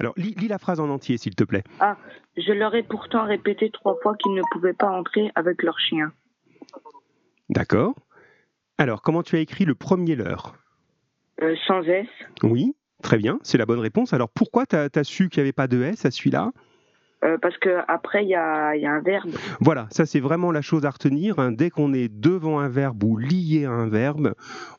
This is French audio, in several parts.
Alors, lis, lis la phrase en entier, s'il te plaît. Ah, je leur ai pourtant répété trois fois qu'ils ne pouvaient pas entrer avec leur chien. D'accord. Alors, comment tu as écrit le premier leurre Euh, sans S. Oui, très bien, c'est la bonne réponse. Alors, pourquoi tu as, su qu'il n'y avait pas de S à celui-là? Euh, parce que après il y a, il y a un verbe. Voilà, ça c'est vraiment la chose à retenir. hein. Dès qu'on est devant un verbe ou lié à un verbe,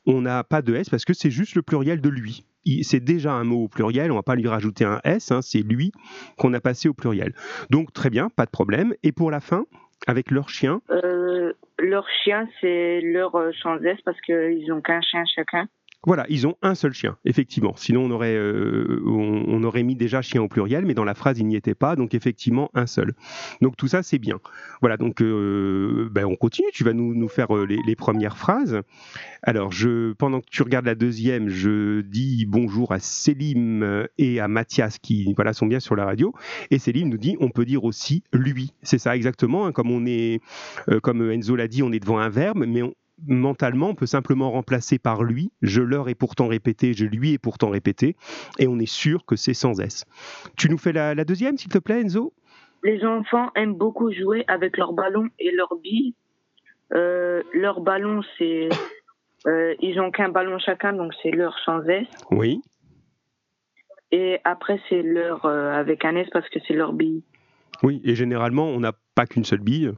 on n'a pas de S parce que c'est juste le pluriel de lui. C'est déjà un mot au pluriel, on va pas lui rajouter un S, hein, c'est lui qu'on a passé au pluriel. Donc très bien, pas de problème. Et pour la fin, avec leur chien, Euh, leur chien c'est leur euh, sans S parce qu'ils ont qu'un chien chacun. Voilà, ils ont un seul chien, effectivement. Sinon, on aurait, euh, on, aurait mis déjà chien au pluriel, mais dans la phrase, il n'y était pas, donc effectivement, un seul. Donc tout ça, c'est bien. Voilà, donc euh, ben, on continue, tu vas nous, nous faire euh, les, premières phrases. Alors, pendant que tu regardes la deuxième, je dis bonjour à Célim et à Mathias qui voilà, sont bien sur la radio. Et Célim nous dit, on peut dire aussi lui. C'est ça exactement, hein, comme on est, comme Enzo l'a dit, on est devant un verbe, mais on, mentalement, on peut simplement remplacer par lui. Je leur ai pourtant répété, je lui ai pourtant répété, et on est sûr que c'est sans S. Tu nous fais la, la deuxième, s'il te plaît, Enzo? Les enfants aiment beaucoup jouer avec leurs ballons et leurs billes. Euh, leur ballon c'est euh, ils ont qu'un ballon chacun donc c'est leur sans S. Oui. Et après c'est leur euh, avec un S parce que c'est leur bille. Oui, et généralement, on n'a pas qu'une seule bille.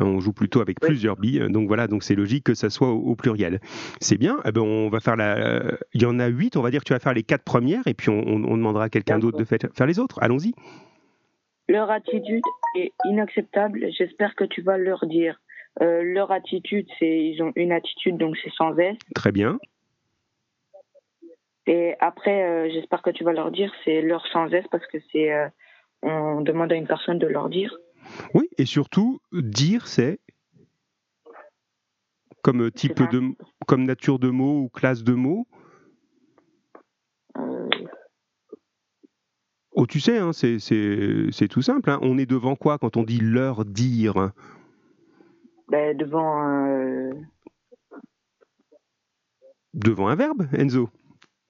On joue plutôt avec Oui. plusieurs billes, donc voilà, donc c'est logique que ça soit au, au pluriel. C'est bien. Eh ben, on va faire la. Il y en a huit. On va dire que tu vas faire les quatre premières, et puis on, on- on demandera à quelqu'un d'autre de faire, faire les autres. Allons-y. Leur attitude est inacceptable. J'espère que tu vas leur dire. Euh, leur attitude, c'est ils ont une attitude, donc c'est sans S. Très bien. Et après, euh, j'espère que tu vas leur dire, c'est leur sans S parce que c'est euh, on demande à une personne de leur dire. Oui, et surtout, dire, c'est comme type de, comme nature de mots ou classe de mots. Euh, Oh, tu sais, hein, c'est tout simple. hein. On est devant quoi quand on dit leur dire? Ben, devant. Euh... Devant un verbe, Enzo.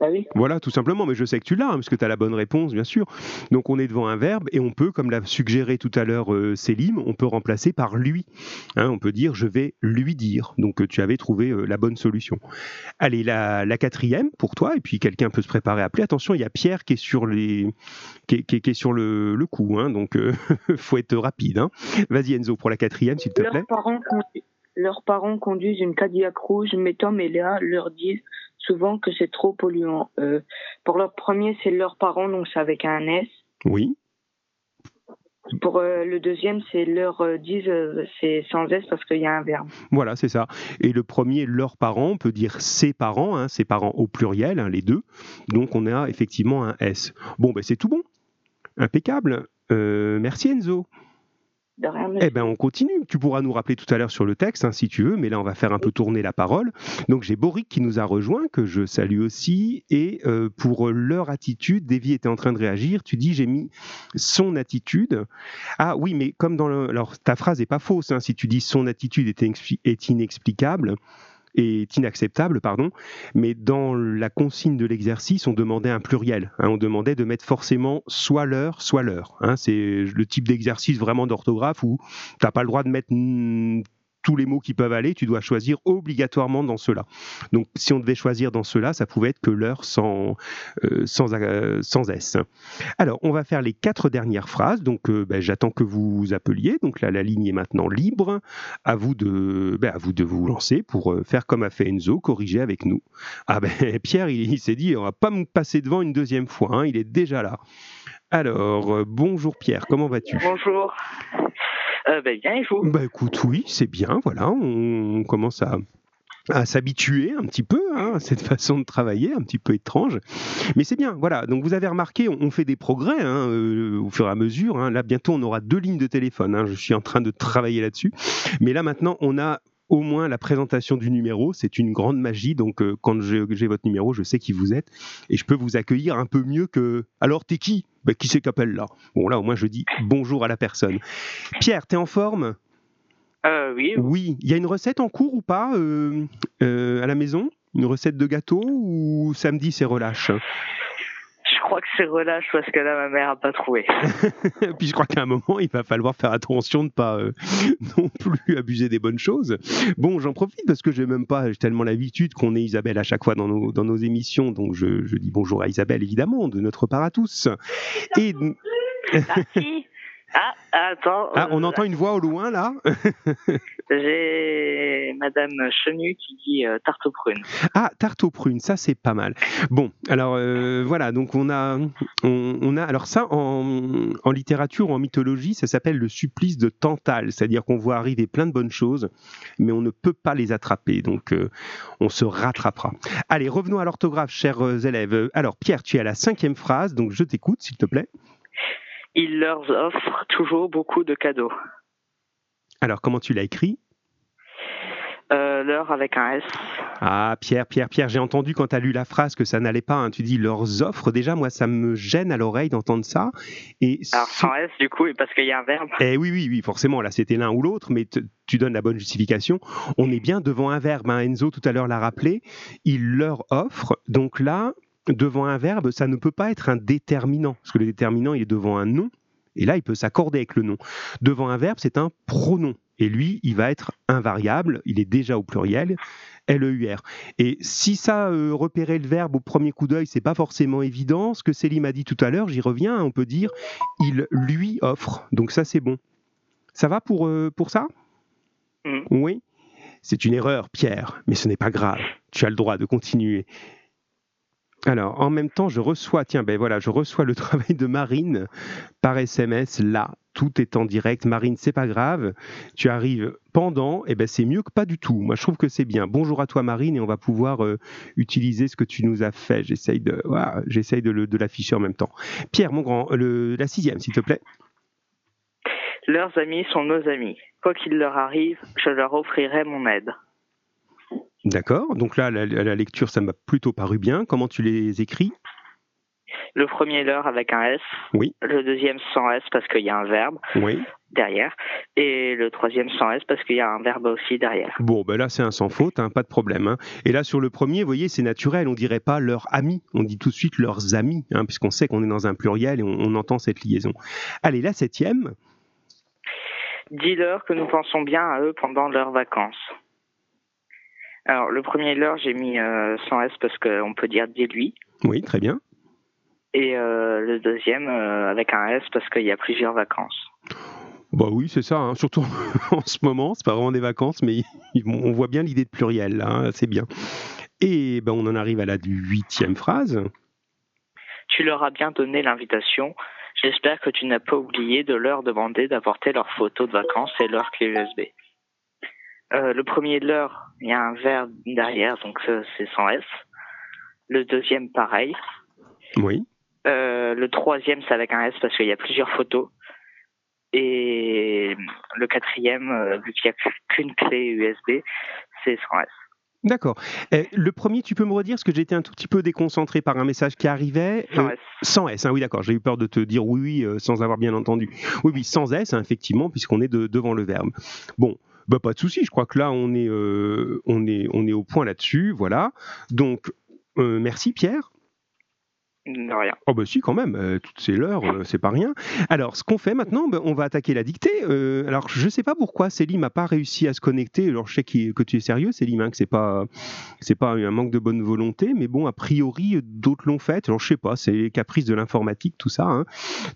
Oui. Voilà, tout simplement. Mais je sais que tu l'as, hein, parce que tu as la bonne réponse, bien sûr. Donc on est devant un verbe et on peut, comme l'a suggéré tout à l'heure euh, Célim, on peut remplacer par lui. Hein, on peut dire je vais lui dire. Donc euh, tu avais trouvé euh, la bonne solution. Allez, la, la quatrième pour toi, et puis quelqu'un peut se préparer à appeler. Attention, il y a Pierre qui est sur, les, qui est, qui est- qui est sur le, le coup, hein, donc euh, faut être rapide. hein. Vas-y Enzo pour la quatrième, s'il te plaît. Leurs parents, condu- leurs parents conduisent une Cadillac rouge, mais Tom et Léa leur disent souvent que c'est trop polluant. Euh, pour leur premier, c'est leurs parents, donc c'est avec un S. Oui, Pour euh, le deuxième, c'est leur euh, disent, euh, c'est sans S parce qu'il y a un verbe. Voilà, c'est ça. Et le premier, leurs parents, on peut dire ses parents, hein, ses parents au pluriel, hein, les deux. Donc on a effectivement un S. Bon, ben c'est tout bon. Impeccable. Merci Enzo. Eh ben on continue. Tu pourras nous rappeler tout à l'heure sur le texte hein, si tu veux, mais là on va faire un peu tourner la parole. Donc j'ai Boric qui nous a rejoint, que je salue aussi, et euh, pour leur attitude, Davy était en train de réagir. Tu dis j'ai mis son attitude. Ah oui, mais comme dans le, alors ta phrase est pas fausse. hein, si tu dis son attitude est inexplicable est inacceptable, pardon, mais dans la consigne de l'exercice, on demandait un pluriel. hein, on demandait de mettre forcément soit l'heure, soit l'heure. hein. c'est le type d'exercice vraiment d'orthographe où tu n'as pas le droit de mettre tous les mots qui peuvent aller, tu dois choisir obligatoirement dans cela. Donc si on devait choisir dans cela, ça pouvait être que l'heure sans, euh, euh, sans S. Alors, on va faire les quatre dernières phrases. Donc, euh, ben, j'attends que vous appeliez. Donc là, la ligne est maintenant libre. À vous de, ben, à vous de vous lancer pour faire comme a fait Enzo, corriger avec nous. Ah ben, Pierre, il, il s'est dit, on va pas me passer devant une deuxième fois. hein, il est déjà là. Alors, bonjour Pierre, comment vas-tu? Bonjour. Euh, ben bien, et vous Bah écoute, oui, c'est bien. Voilà, on commence à à s'habituer un petit peu hein, à cette façon de travailler, un petit peu étrange. Mais c'est bien, voilà. Donc vous avez remarqué, on, fait des progrès hein, euh, au fur et à mesure. hein. Là, bientôt, on aura deux lignes de téléphone. Je suis en train de travailler là-dessus. Mais là, maintenant, on a au moins la présentation du numéro. C'est une grande magie. Donc euh, quand j'ai votre numéro, je sais qui vous êtes. Et je peux vous accueillir un peu mieux que... Alors, t'es qui? Bah, Qui c'est qu'appelle là? Bon, là, au moins, je dis bonjour à la personne. Pierre, t'es en forme? Euh, Oui, oui, il y a une recette en cours ou pas euh, euh, à la maison? Une recette de gâteau ou samedi c'est relâche? Je crois que c'est relâche parce que là, ma mère a pas trouvé. Puis je crois qu'à un moment, il va falloir faire attention de ne pas euh, non plus abuser des bonnes choses. Bon, j'en profite parce que j'ai même pas tellement l'habitude qu'on ait Isabelle à chaque fois dans nos, dans nos émissions. Donc je, je dis bonjour à Isabelle, évidemment, de notre part à tous. Et. Merci. Ah, attends. Ah, on entend une voix au loin là J'ai Madame Chenu qui dit euh, tarte aux prunes. Ah, tarte aux prunes, ça c'est pas mal. Bon, alors euh, voilà, donc on a, on, on a, alors ça en, en, littérature ou en mythologie, ça s'appelle le supplice de Tantale, c'est-à-dire qu'on voit arriver plein de bonnes choses, mais on ne peut pas les attraper, donc euh, on se rattrapera. Allez, revenons à l'orthographe, chers euh, élèves. Alors Pierre, tu es à la cinquième phrase, donc je t'écoute, s'il te plaît. Il leur offre toujours beaucoup de cadeaux. Alors, comment tu l'as écrit? Euh, L'heure avec un S. Ah, Pierre, Pierre, Pierre, j'ai entendu quand tu as lu la phrase que ça n'allait pas. Hein. Tu dis leurs offres. Déjà, moi, ça me gêne à l'oreille d'entendre ça. Et Alors, sans S, du coup, parce qu'il y a un verbe. Eh oui, oui, oui, forcément. Là, c'était l'un ou l'autre, mais tu donnes la bonne justification. On est bien devant un verbe. Hein. Enzo, tout à l'heure, l'a rappelé. Il leur offre. Donc là, devant un verbe, ça ne peut pas être un déterminant, parce que le déterminant, il est devant un nom, et là, il peut s'accorder avec le nom. Devant un verbe, c'est un pronom, et lui, il va être invariable, il est déjà au pluriel, L-E-U-R. Et si ça, euh, repérer le verbe au premier coup d'œil, c'est pas forcément évident, ce que Céline a dit tout à l'heure, j'y reviens, on peut dire, il lui offre, donc ça, c'est bon. Ça va pour, euh, pour ça? Mmh. Oui c'est une erreur, Pierre, mais ce n'est pas grave. Tu as le droit de continuer. Alors, en même temps, je reçois, tiens, ben voilà, je reçois le travail de Marine par SMS là. Tout est en direct. Marine, c'est pas grave. Tu arrives pendant, et eh ben c'est mieux que pas du tout. Moi, je trouve que c'est bien. Bonjour à toi, Marine, et on va pouvoir euh, utiliser ce que tu nous as fait. J'essaye de, j'essaye de, de l'afficher en même temps. Pierre, mon grand, le, la sixième, s'il te plaît. Leurs amis sont nos amis. Quoi qu'il leur arrive, je leur offrirai mon aide. D'accord. Donc là, la, la lecture, ça m'a plutôt paru bien. Comment tu les écris? Le premier leur avec un S. Oui. Le deuxième sans S parce qu'il y a un verbe. Oui. Derrière. Et le troisième sans S parce qu'il y a un verbe aussi derrière. Bon, ben là, c'est un sans faute, hein, pas de problème. Hein. Et là, sur le premier, vous voyez, c'est naturel. On dirait pas leurs amis. On dit tout de suite leurs amis, hein, puisqu'on sait qu'on est dans un pluriel et on, on entend cette liaison. Allez, la septième. Dis-leur que nous pensons bien à eux pendant leurs vacances. Alors, le premier leurre, j'ai mis euh, sans S parce qu'on peut dire dis-lui. Oui, très bien. Et euh, le deuxième euh, avec un S parce qu'il y a plusieurs vacances. Bah oui, c'est ça, hein. surtout en ce moment, c'est pas vraiment des vacances, mais on voit bien l'idée de pluriel, hein. c'est bien. Et ben, on en arrive à la huitième phrase. Tu leur as bien donné l'invitation. J'espère que tu n'as pas oublié de leur demander d'apporter leurs photos de vacances et leur clé USB. Euh, le premier de l'heure, il y a un verbe derrière, donc c'est sans S. Le deuxième, pareil. Oui. Euh, le troisième, c'est avec un S parce qu'il y a plusieurs photos. Et le quatrième, euh, vu qu'il n'y a qu'une clé USB, c'est sans S. D'accord. le premier, tu peux me redire, parce que j'étais un tout petit peu déconcentré par un message qui arrivait. Sans S. Sans S, hein, oui, d'accord. J'ai eu peur de te dire oui, oui, sans avoir bien entendu. Oui, oui, sans S, hein, effectivement, puisqu'on est de, devant le verbe. Bon, bah, pas de souci, je crois que là, on est, euh, on est, on est au point là-dessus. Voilà. Donc, euh, merci Pierre. Rien. Oh bah si quand même, euh, toutes ces l'heure, euh, c'est pas rien. Alors ce qu'on fait maintenant, bah, on va attaquer la dictée. Euh, alors je sais pas pourquoi Céline n'a pas réussi à se connecter. Alors je sais qu que tu es sérieux Céline, hein, que c'est pas c'est pas un manque de bonne volonté, mais bon a priori d'autres l'ont fait. Alors je sais pas, c'est les caprices de l'informatique tout ça. Hein.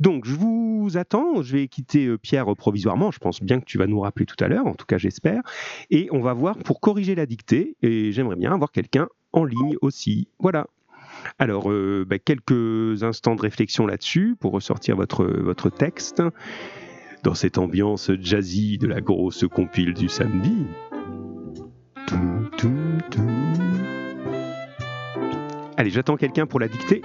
Donc je vous attends. Je vais quitter Pierre provisoirement. Je pense bien que tu vas nous rappeler tout à l'heure. En tout cas j'espère. Et on va voir pour corriger la dictée. Et j'aimerais bien avoir quelqu'un en ligne aussi. Voilà. Alors, euh, bah, quelques instants de réflexion là-dessus pour ressortir votre, texte dans cette ambiance jazzy de la grosse compile du samedi. Allez, j'attends quelqu'un pour la dictée.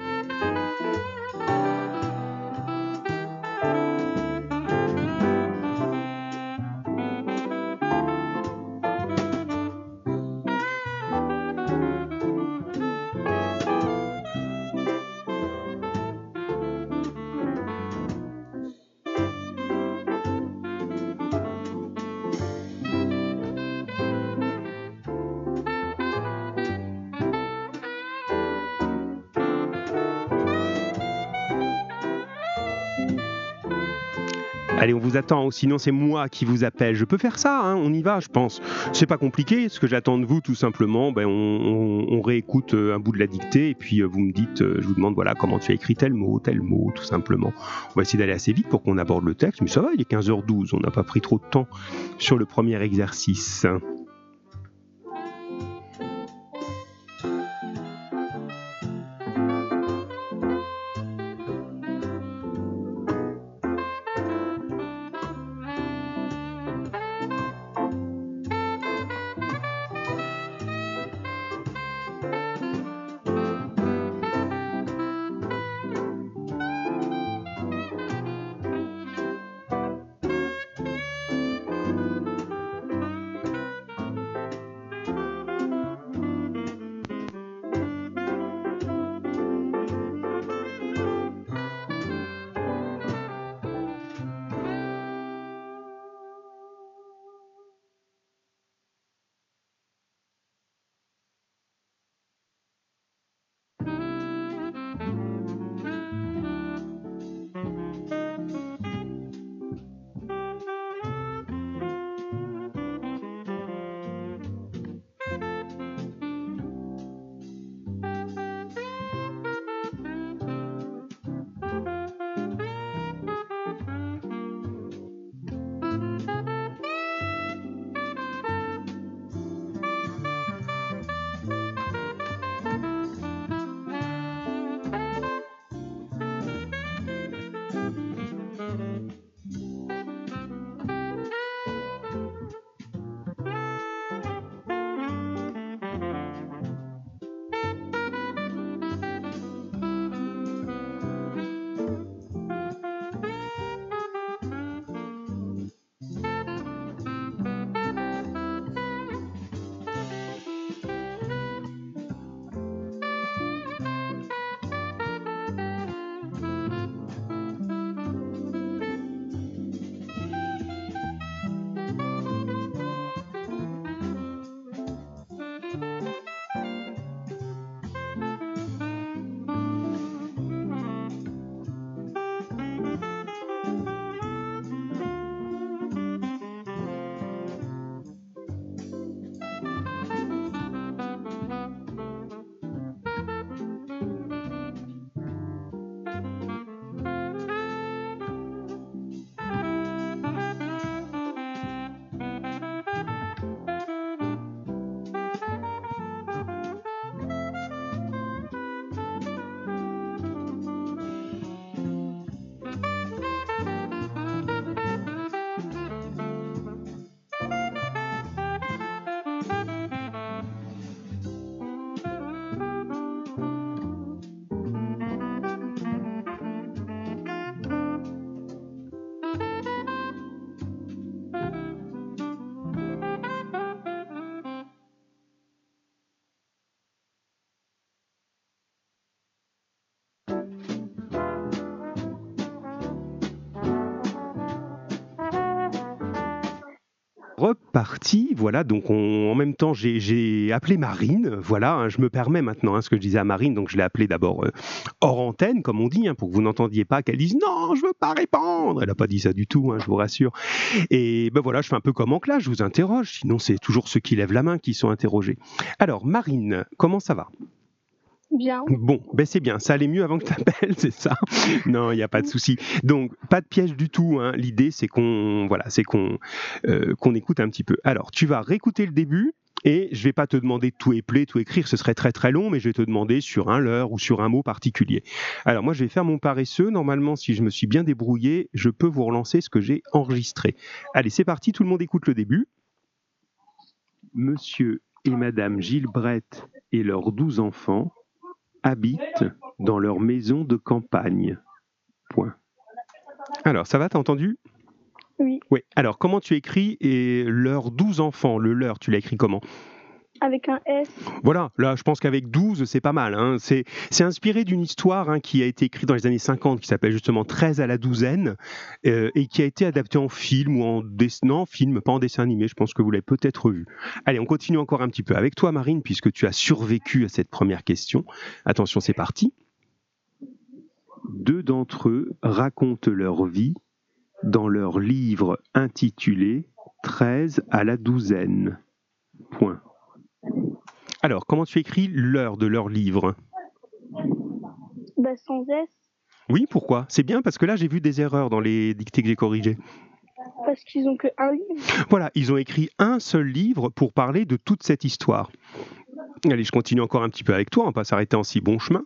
Allez, on vous attend, sinon c'est moi qui vous appelle. Je peux faire ça, hein, on y va, je pense. C'est pas compliqué, ce que j'attends de vous, tout simplement, ben, on, réécoute euh, un bout de la dictée et puis euh, vous me dites, euh, je vous demande voilà comment tu as écrit tel mot, tel mot, tout simplement. On va essayer d'aller assez vite pour qu'on aborde le texte, mais ça va, il est 15h12, on n'a pas pris trop de temps sur le premier exercice. Voilà, donc en même temps, j'ai appelé Marine. Voilà, hein, je me permets maintenant hein, ce que je disais à Marine, donc je l'ai appelée d'abord euh, hors antenne, comme on dit, hein, pour que vous n'entendiez pas qu'elle dise non, je veux pas répondre. Elle n'a pas dit ça du tout, je vous rassure. Et ben voilà, je fais un peu comme en classe, je vous interroge. Sinon, c'est toujours ceux qui lèvent la main qui sont interrogés. Alors, Marine, comment ça va? Bien. Bon, ben c'est bien. Ça allait mieux avant que tu t'appelles, c'est ça Non, il n'y a pas de souci. Donc, pas de piège du tout. Hein. L'idée, c'est qu'on voilà, c'est qu'on euh, qu'on écoute un petit peu. Alors, tu vas réécouter le début. Et je vais pas te demander tout épeler, tout écrire, ce serait très très long, mais je vais te demander sur un leurre ou sur un mot particulier. Alors moi, je vais faire mon paresseux. Normalement, si je me suis bien débrouillé, je peux vous relancer ce que j'ai enregistré. Allez, c'est parti, tout le monde écoute le début. Monsieur et Madame Gilbrette et leurs douze enfants habitent dans leur maison de campagne. Point. Alors, ça va, t'as entendu? Oui. Oui. Alors, comment tu écris et leurs douze enfants, le leur, tu l'as écrit comment? Avec un S. Voilà, là je pense qu'avec 12 c'est pas mal. Hein. C'est, inspiré d'une histoire hein, qui a été écrite dans les années 50 qui s'appelle justement 13 à la douzaine euh, et qui a été adaptée en film ou en dessin, film, pas en dessin animé, je pense que vous l'avez peut-être vu. Allez, on continue encore un petit peu avec toi Marine puisque tu as survécu à cette première question. Attention, c'est parti. Deux d'entre eux racontent leur vie dans leur livre intitulé 13 à la douzaine. Point. Alors, comment tu écris l'heure de leur livre? Bah, sans S, Oui, pourquoi? C'est bien parce que là, j'ai vu des erreurs dans les dictées que j'ai corrigées. parce qu'ils ont que un livre. Voilà, ils ont écrit un seul livre pour parler de toute cette histoire. Allez, je continue encore un petit peu avec toi, on va pas s'arrêter en si bon chemin.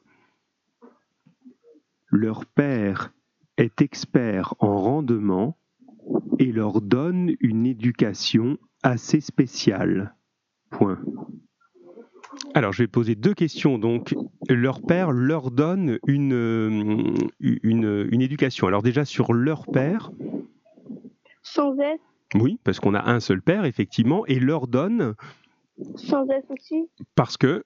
Leur père est expert en rendement et leur donne une éducation assez spéciale. Point. Alors, je vais poser deux questions. Donc, leur père leur donne une, euh, une, une éducation. Alors déjà, sur leur père, Sans S, oui, parce qu'on a un seul père, effectivement, et leur donne sans S aussi. parce que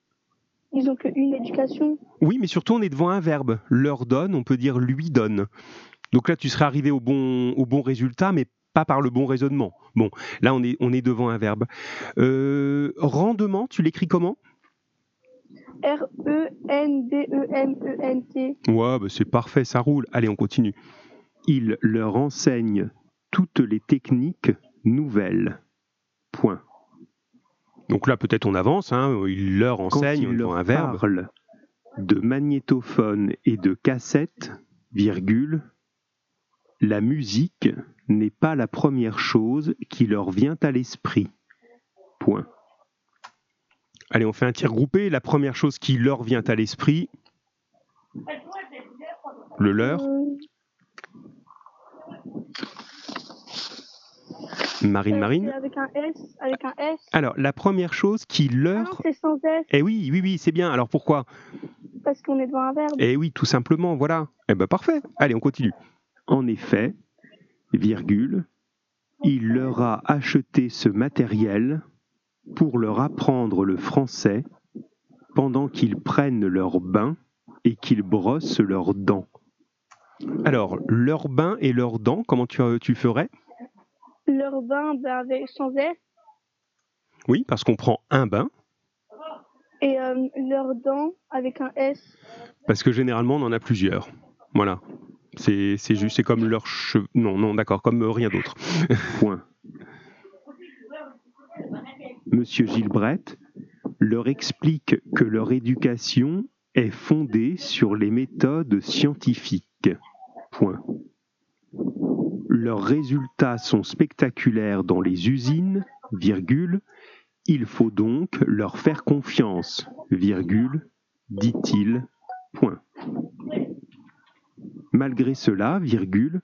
Ils ont qu'une éducation. Oui, mais surtout, on est devant un verbe. Leur donne, on peut dire lui donne. Donc là, tu serais arrivé au bon, au bon résultat, mais pas par le bon raisonnement. Bon, là, on est, on est devant un verbe. Euh, rendement, tu l'écris comment? R-E-N-D-E-M-E-N-T. Ouais, bah, c'est parfait, ça roule. Allez, on continue. Il leur enseigne toutes les techniques nouvelles. Point. Donc là, peut-être on avance. Hein. Il leur enseigne, on il est leur devant un verbe. parle de magnétophone et de cassette, virgule, la musique n'est pas la première chose qui leur vient à l'esprit. Point. Allez, on fait un tir groupé. La première chose qui leur vient à l'esprit, le leur, Marine Marine. Avec un S, avec un S. Alors, la première chose qui Ah leur... c'est sans S, Eh oui, oui, oui, c'est bien. Alors pourquoi? Parce qu'on est devant un verbe. Eh oui, tout simplement, voilà. Eh ben parfait. Allez, on continue. En effet, virgule, il leur a acheté ce matériel pour leur apprendre le français pendant qu'ils prennent leur bain et qu'ils brossent leurs dents. Alors, leur bain et leurs dents, comment tu, tu ferais? Leur bain bah, avec, sans S. Oui, parce qu'on prend un bain, Et euh, leurs dents avec un S? parce que généralement, on en a plusieurs. Voilà. C'est c'est juste, c'est comme leurs cheveux. Non, non, d'accord, comme euh, rien d'autre. Point. Monsieur Gilbreth leur explique que leur éducation est fondée sur les méthodes scientifiques. Point. Leurs résultats sont spectaculaires dans les usines, virgule, il faut donc leur faire confiance, virgule, dit-il, point. Malgré cela, virgule,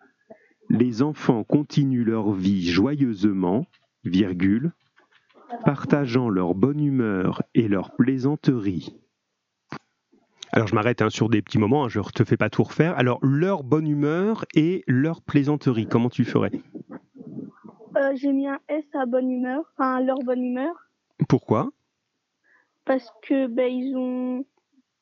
les enfants continuent leur vie joyeusement, virgule, partageant leur bonne humeur et leur plaisanterie. Alors, je m'arrête hein, sur des petits moments, hein, je ne te fais pas tout refaire. Alors, leur bonne humeur et leur plaisanterie, comment tu ferais? Euh, J'ai mis un S à bonne humeur, enfin leur bonne humeur, Pourquoi? Parce que ben ils ont,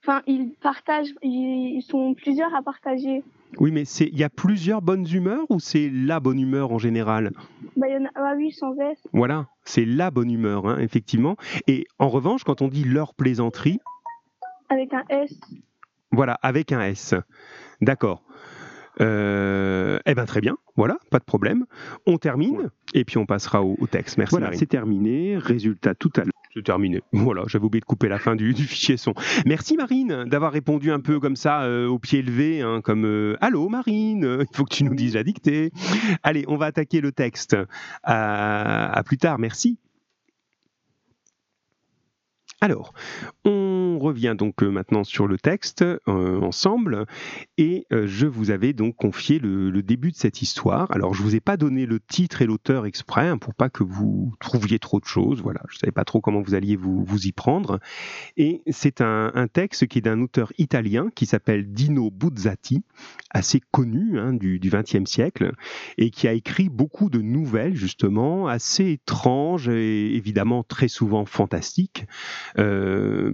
enfin ils partagent, ils, sont plusieurs à partager. Oui, mais c'est il y a plusieurs bonnes humeurs ou c'est la bonne humeur en général? Bah il y en a, ah oui sans S. Voilà, c'est la bonne humeur, hein, effectivement. Et en revanche, quand on dit leur plaisanterie, avec un S. voilà, avec un S. D'accord. Euh, eh bien, très bien. Voilà, pas de problème. On termine et puis on passera au, au texte. Merci Voilà, c'est terminé. Résultat tout à l'heure. C'est terminé. Voilà, j'avais oublié de couper la fin du, fichier son. Merci Marine d'avoir répondu un peu comme ça, euh, au pied levé, hein, comme euh, Allô Marine, euh, il faut que tu nous dises la dictée. Allez, on va attaquer le texte. À plus tard, merci. Alors, on revient donc euh, maintenant sur le texte euh, ensemble et euh, je vous avais donc confié le, début de cette histoire. Alors, je vous ai pas donné le titre et l'auteur exprès hein, pour pas que vous trouviez trop de choses. Voilà, je savais pas trop comment vous alliez vous, y prendre. Et c'est un, texte qui est d'un auteur italien qui s'appelle Dino Buzzati, assez connu hein, du XXe siècle et qui a écrit beaucoup de nouvelles justement assez étranges et évidemment très souvent fantastiques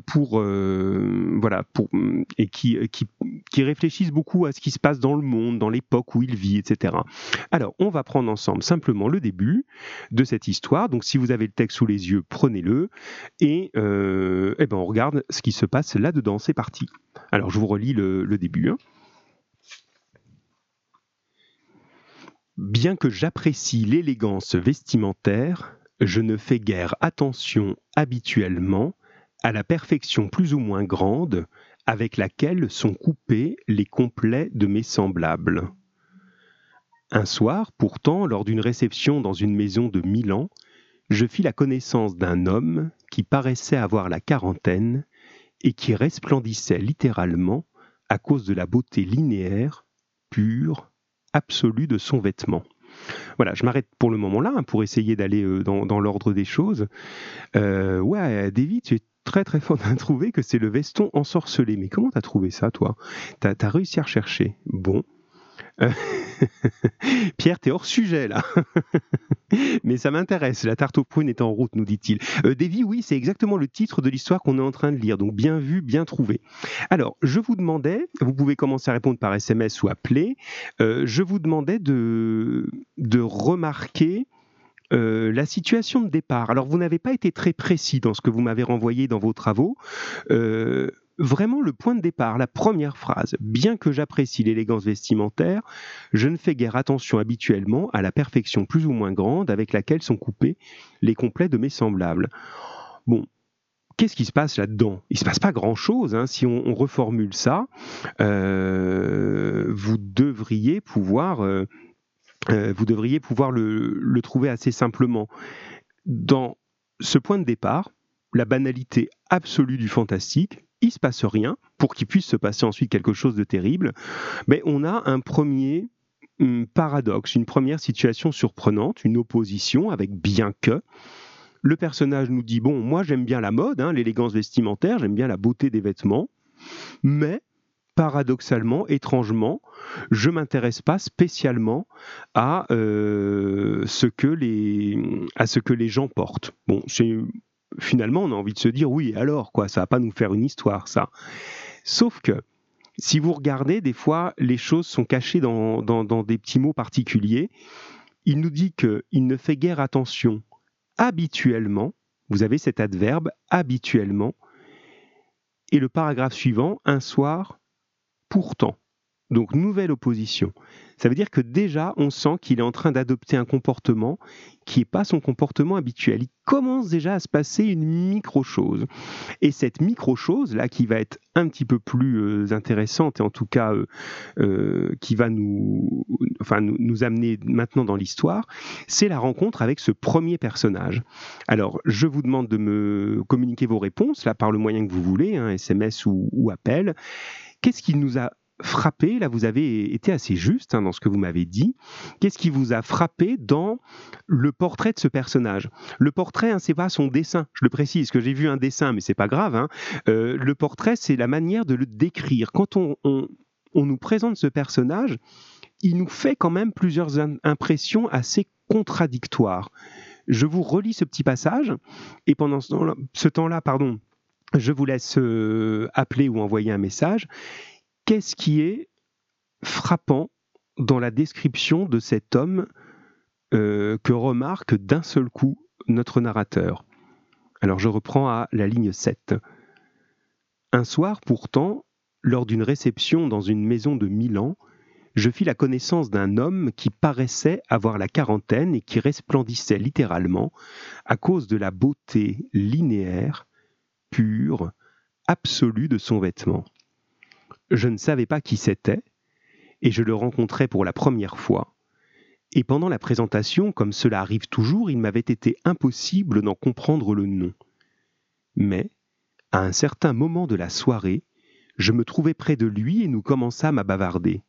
pour euh, voilà pour et qui, qui qui réfléchissent beaucoup à ce qui se passe dans le monde, dans l'époque où il vit, etc. Alors on va prendre ensemble simplement le début de cette histoire. Donc si vous avez le texte sous les yeux, prenez-le et euh, eh ben on regarde ce qui se passe là-dedans. C'est parti. Alors je vous relis le, le début. hein. bien que j'apprécie l'élégance vestimentaire, je ne fais guère attention habituellement à la perfection plus ou moins grande avec laquelle sont coupés les complets de mes semblables. Un soir, pourtant, lors d'une réception dans une maison de Milan, je fis la connaissance d'un homme qui paraissait avoir la quarantaine et qui resplendissait littéralement à cause de la beauté linéaire, pure, absolue de son vêtement. Voilà, je m'arrête pour le moment là hein, pour essayer d'aller euh, dans, l'ordre des choses. Euh, ouais, David, tu es très très fort à trouver que c'est le veston ensorcelé. Mais comment t'as trouvé ça, toi? T'as as réussi à rechercher. Bon. Euh, Pierre, t'es hors sujet là. Mais ça m'intéresse. La tarte aux prunes est en route, nous dit-il. Euh, Davy, oui, c'est exactement le titre de l'histoire qu'on est en train de lire. Donc bien vu, bien trouvé. Alors, je vous demandais, vous pouvez commencer à répondre par SMS ou appeler. Euh, je vous demandais de, de remarquer euh, la situation de départ. Alors, vous n'avez pas été très précis dans ce que vous m'avez renvoyé dans vos travaux. Euh, vraiment le point de départ, la première phrase. Bien que j'apprécie l'élégance vestimentaire, je ne fais guère attention habituellement à la perfection plus ou moins grande avec laquelle sont coupés les complets de mes semblables. Bon, qu'est-ce qui se passe là-dedans? Il ne se passe pas grand-chose. Hein. Si on, reformule ça, euh, vous devriez pouvoir, euh, vous devriez pouvoir le trouver assez simplement. Dans ce point de départ, la banalité absolue du fantastique, il se passe rien pour qu'il puisse se passer ensuite quelque chose de terrible, mais on a un premier hum, paradoxe, une première situation surprenante, une opposition avec bien que. Le personnage nous dit bon, moi j'aime bien la mode, hein, l'élégance vestimentaire, j'aime bien la beauté des vêtements, mais paradoxalement, étrangement, je m'intéresse pas spécialement à euh, ce que les à ce que les gens portent. Bon, finalement, on a envie de se dire oui, alors quoi, ça va pas nous faire une histoire, ça. Sauf que si vous regardez, des fois, les choses sont cachées dans, des petits mots particuliers. Il nous dit qu'il ne fait guère attention habituellement. Vous avez cet adverbe habituellement. Et le paragraphe suivant, un soir, pourtant. Donc, nouvelle opposition. Ça veut dire que déjà, on sent qu'il est en train d'adopter un comportement qui n'est pas son comportement habituel. Il commence déjà à se passer une micro-chose. Et cette micro-chose-là, qui va être un petit peu plus euh, intéressante et en tout cas euh, euh, qui va nous, enfin, nous, amener maintenant dans l'histoire, c'est la rencontre avec ce premier personnage. Alors, je vous demande de me communiquer vos réponses, là, par le moyen que vous voulez, SMS hein, ou, ou appel. Qu'est-ce qui nous a frappé, là vous avez été assez juste hein, dans ce que vous m'avez dit, qu'est-ce qui vous a frappé dans le portrait de ce personnage? Le portrait, hein, c'est pas son dessin, je le précise, que j'ai vu un dessin, mais c'est pas grave. Hein. Euh, le portrait, c'est la manière de le décrire. Quand on, nous présente ce personnage, il nous fait quand même plusieurs impressions assez contradictoires. Je vous relis ce petit passage, et pendant ce temps-là, pardon, je vous laisse euh, appeler ou envoyer un message qu'est-ce qui est frappant dans la description de cet homme euh, que remarque d'un seul coup notre narrateur? Alors je reprends à la ligne 7. Un soir pourtant, lors d'une réception dans une maison de Milan, je fis la connaissance d'un homme qui paraissait avoir la quarantaine et qui resplendissait littéralement à cause de la beauté linéaire, pure, absolue de son vêtement. Je ne savais pas qui c'était, et je le rencontrais pour la première fois. Et pendant la présentation, comme cela arrive toujours, il m'avait été impossible d'en comprendre le nom. Mais, à un certain moment de la soirée, je me trouvai près de lui et nous commençâmes à bavarder.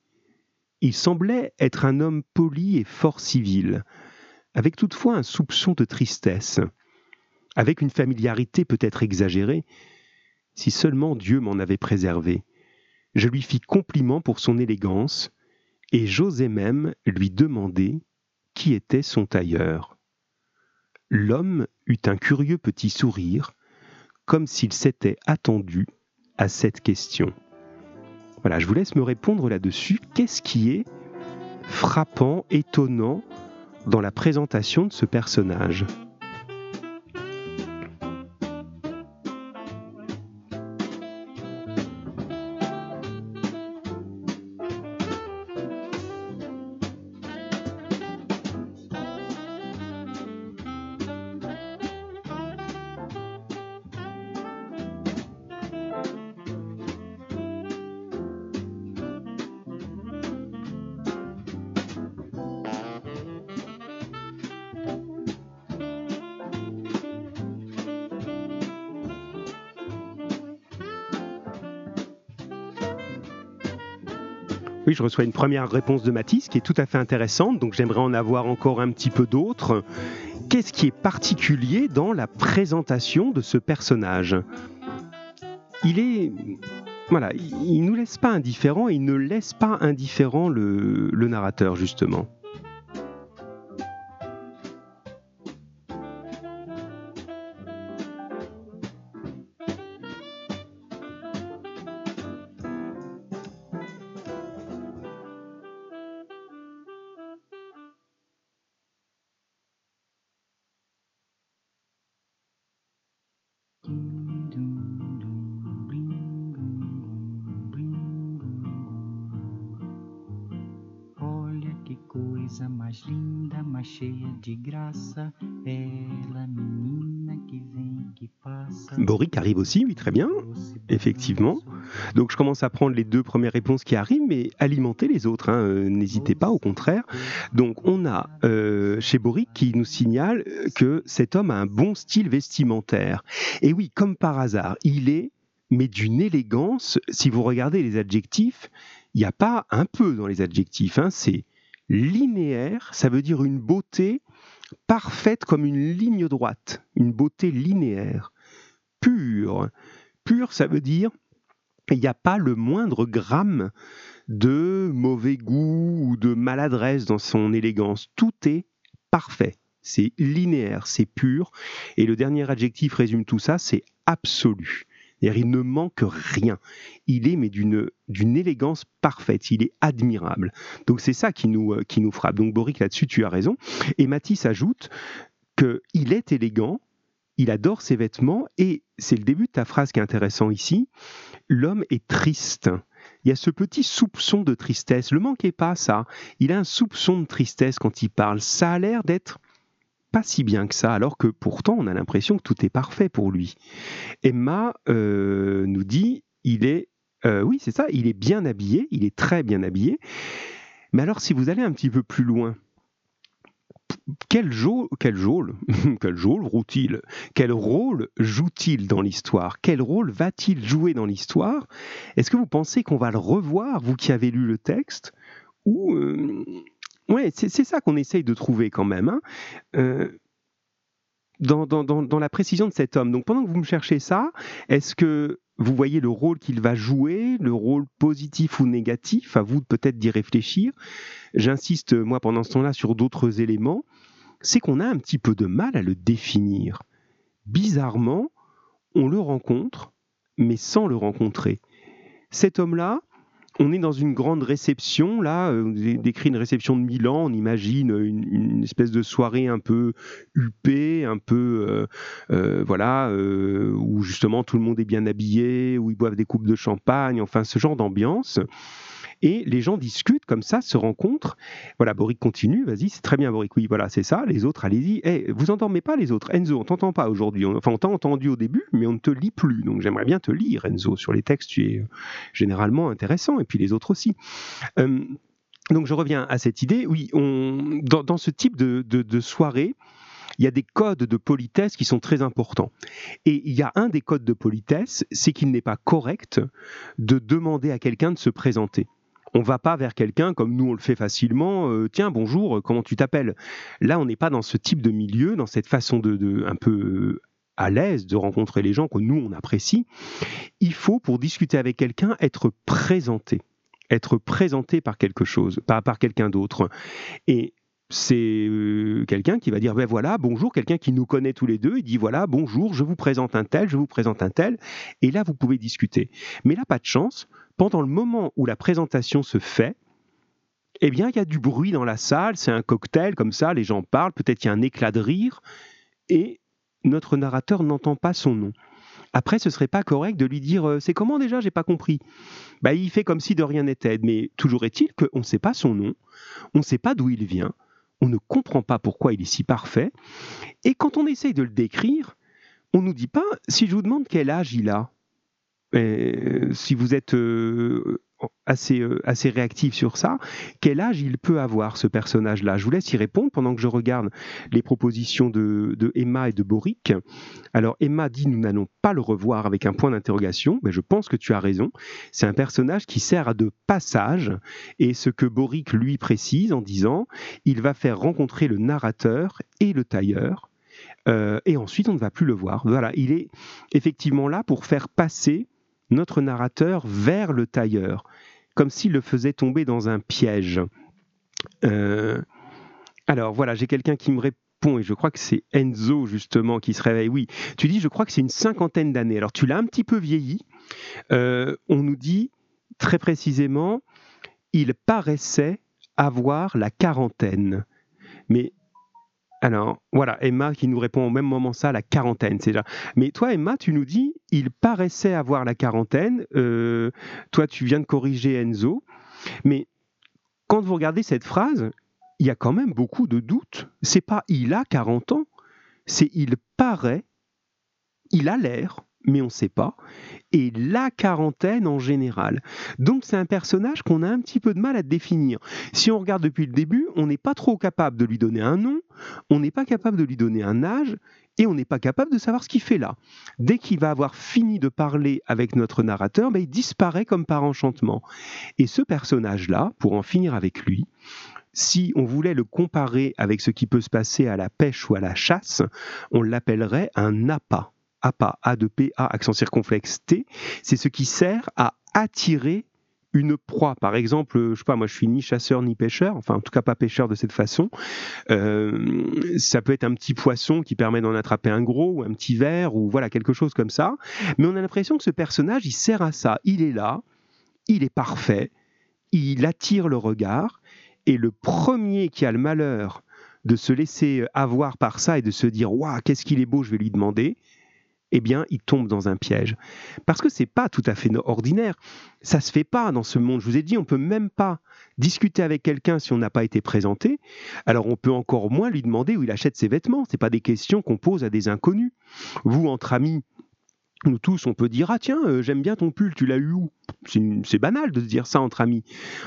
Il semblait être un homme poli et fort civil, avec toutefois un soupçon de tristesse, avec une familiarité peut-être exagérée, si seulement Dieu m'en avait préservé. Je lui fis compliment pour son élégance, et j'osais même lui demander qui était son tailleur. L'homme eut un curieux petit sourire, comme s'il s'était attendu à cette question. Voilà, je vous laisse me répondre là-dessus. Qu'est-ce qui est frappant, étonnant dans la présentation de ce personnage? Je reçois une première réponse de Mathis qui est tout à fait intéressante, donc j'aimerais en avoir encore un petit peu d'autres. Qu'est-ce qui est particulier dans la présentation de ce personnage? Il est voilà, il nous laisse pas indifférent, il ne laisse pas indifférent le, le narrateur justement. Boric arrive aussi, oui, très bien, effectivement. Donc je commence à prendre les deux premières réponses qui arrivent, mais alimenter les autres, hein, euh, n'hésitez pas, au contraire. Donc on a euh, chez Boric qui nous signale que cet homme a un bon style vestimentaire. Et oui, comme par hasard, il est, mais d'une élégance, si vous regardez les adjectifs, il n'y a pas un peu dans les adjectifs, hein, c'est linéaire, ça veut dire une beauté parfaite comme une ligne droite, une beauté linéaire, pure. Pure, ça veut dire il n'y a pas le moindre gramme de mauvais goût ou de maladresse dans son élégance. Tout est parfait. C'est linéaire, c'est pur. Et le dernier adjectif résume tout ça, c'est absolu il ne manque rien. Il est mais d'une d'une élégance parfaite. Il est admirable. Donc c'est ça qui nous euh, qui nous frappe. Donc Boric là-dessus, tu as raison. Et Matisse ajoute qu'il est élégant, il adore ses vêtements et c'est le début de ta phrase qui est intéressant ici. L'homme est triste. Il y a ce petit soupçon de tristesse. Le manquez pas ça. Il a un soupçon de tristesse quand il parle. Ça a l'air d'être pas si bien que ça, alors que pourtant on a l'impression que tout est parfait pour lui. Emma euh, nous dit, il est, euh, oui c'est ça, il est bien habillé, il est très bien habillé. Mais alors si vous allez un petit peu plus loin, quel, quel, quel joue-t-il Quel rôle joue-t-il dans l'histoire? Quel rôle va-t-il jouer dans l'histoire? Est-ce que vous pensez qu'on va le revoir, vous qui avez lu le texte Ou euh, Ouais, c'est ça qu'on essaye de trouver quand même. Hein. Euh, dans, dans, dans, la précision de cet homme. Donc pendant que vous me cherchez ça, est-ce que vous voyez le rôle qu'il va jouer, le rôle positif ou négatif? À vous peut-être d'y réfléchir. J'insiste, moi, pendant ce temps-là, sur d'autres éléments. C'est qu'on a un petit peu de mal à le définir. Bizarrement, on le rencontre, mais sans le rencontrer. Cet homme-là, on est dans une grande réception, là, euh, vous décrit une réception de Milan, on imagine une, espèce de soirée un peu huppée, un peu, euh, euh, voilà, où justement tout le monde est bien habillé, où ils boivent des coupes de champagne, enfin ce genre d'ambiance. Et les gens discutent comme ça, se rencontrent. Voilà, Boric continue, vas-y, c'est très bien Boric, oui, voilà, c'est ça. Les autres, allez-y. Eh, vous endormez pas les autres. Enzo, on t'entend pas aujourd'hui. Enfin, on t'a entendu au début, mais on ne te lit plus. Donc j'aimerais bien te lire, Enzo. Sur les textes, tu es euh, généralement intéressant, et puis les autres aussi. Euh, donc je reviens à cette idée. Oui, dans, ce type de soirée, il y a des codes de politesse qui sont très importants. Et il y a un des codes de politesse, c'est qu'il n'est pas correct de demander à quelqu'un de se présenter. On va pas vers quelqu'un comme nous on le fait facilement. Euh, Tiens, bonjour, comment tu t'appelles? Là, on n'est pas dans ce type de milieu, dans cette façon de, un peu euh, à l'aise de rencontrer les gens que nous on apprécie. Il faut, pour discuter avec quelqu'un, être présenté, être présenté par quelque chose, pas par quelqu'un d'autre. Et c'est euh, quelqu'un qui va dire ben voilà bonjour quelqu'un qui nous connaît tous les deux il dit voilà bonjour je vous présente un tel je vous présente un tel et là vous pouvez discuter mais là pas de chance pendant le moment où la présentation se fait, eh bien, il y a du bruit dans la salle, c'est un cocktail comme ça, les gens parlent, peut-être il y a un éclat de rire, et notre narrateur n'entend pas son nom. Après, ce serait pas correct de lui dire euh, c'est comment déjà, j'ai pas compris? Bah, il fait comme si de rien n'était, mais toujours est-il qu'on ne sait pas son nom, on ne sait pas d'où il vient, on ne comprend pas pourquoi il est si parfait, et quand on essaye de le décrire, on nous dit pas si je vous demande quel âge il a, si vous êtes euh, assez, euh, assez réactif sur ça. Quel âge il peut avoir ce personnage-là? Je vous laisse y répondre pendant que je regarde les propositions de, Emma et de Boric. Alors Emma dit nous n'allons pas le revoir avec un point d'interrogation, mais je pense que tu as raison. C'est un personnage qui sert à de passage et ce que Boric lui précise en disant il va faire rencontrer le narrateur et le tailleur. Euh, et ensuite, on ne va plus le voir. Voilà, il est effectivement là pour faire passer notre narrateur vers le tailleur, comme s'il le faisait tomber dans un piège. Euh, alors voilà, j'ai quelqu'un qui me répond, et je crois que c'est Enzo justement qui se réveille. Oui, tu dis, je crois que c'est une cinquantaine d'années. Alors tu l'as un petit peu vieilli. Euh, on nous dit très précisément, il paraissait avoir la quarantaine. Mais alors, voilà, Emma qui nous répond au même moment ça, la quarantaine, c'est déjà. Mais toi, Emma, tu nous dis, il paraissait avoir la quarantaine. Euh, toi, tu viens de corriger Enzo. Mais quand vous regardez cette phrase, il y a quand même beaucoup de doutes. C'est pas il a 40 ans, c'est il paraît, il a l'air, mais on ne sait pas, et la quarantaine en général. Donc c'est un personnage qu'on a un petit peu de mal à définir. Si on regarde depuis le début, on n'est pas trop capable de lui donner un nom, on n'est pas capable de lui donner un âge, et on n'est pas capable de savoir ce qu'il fait là. Dès qu'il va avoir fini de parler avec notre narrateur, ben, il disparaît comme par enchantement. Et ce personnage-là, pour en finir avec lui, si on voulait le comparer avec ce qui peut se passer à la pêche ou à la chasse, on l'appellerait un appât. APA, A de P, A, accent circonflexe T, c'est ce qui sert à attirer une proie. Par exemple, je sais pas, moi je suis ni chasseur ni pêcheur, enfin en tout cas pas pêcheur de cette façon. Euh, ça peut être un petit poisson qui permet d'en attraper un gros ou un petit verre ou voilà quelque chose comme ça. Mais on a l'impression que ce personnage il sert à ça. Il est là, il est parfait, il attire le regard et le premier qui a le malheur de se laisser avoir par ça et de se dire waouh qu'est-ce qu'il est beau, je vais lui demander eh bien, il tombe dans un piège. Parce que c'est pas tout à fait ordinaire. Ça se fait pas dans ce monde. Je vous ai dit, on peut même pas discuter avec quelqu'un si on n'a pas été présenté. Alors, on peut encore moins lui demander où il achète ses vêtements. C'est pas des questions qu'on pose à des inconnus. Vous, entre amis, nous tous, on peut dire Ah, tiens, euh, j'aime bien ton pull, tu l'as eu où? C'est banal de se dire ça entre amis.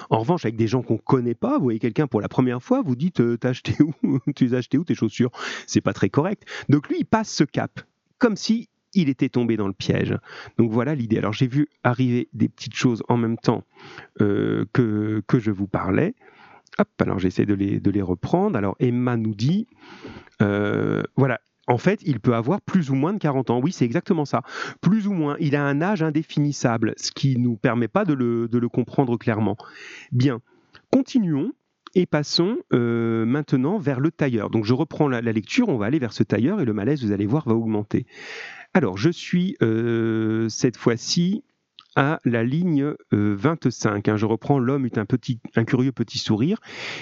En revanche, avec des gens qu'on connaît pas, vous voyez quelqu'un pour la première fois, vous dites euh, T'as acheté où? Tu as acheté où tes chaussures? C'est pas très correct. Donc lui, il passe ce cap comme si il était tombé dans le piège. Donc voilà l'idée. Alors j'ai vu arriver des petites choses en même temps euh, que, je vous parlais. Hop, alors j'essaie de les, reprendre. Alors Emma nous dit, euh, voilà, en fait, il peut avoir plus ou moins de 40 ans. Oui, c'est exactement ça. Plus ou moins. Il a un âge indéfinissable, ce qui ne nous permet pas de le comprendre clairement. Bien, continuons. Et passons euh, maintenant vers le tailleur. Donc je reprends la, lecture, on va aller vers ce tailleur et le malaise, vous allez voir, va augmenter. Alors je suis euh, cette fois-ci à la ligne 25. Euh, hein. Je reprends l'homme eut un, petit, curieux petit sourire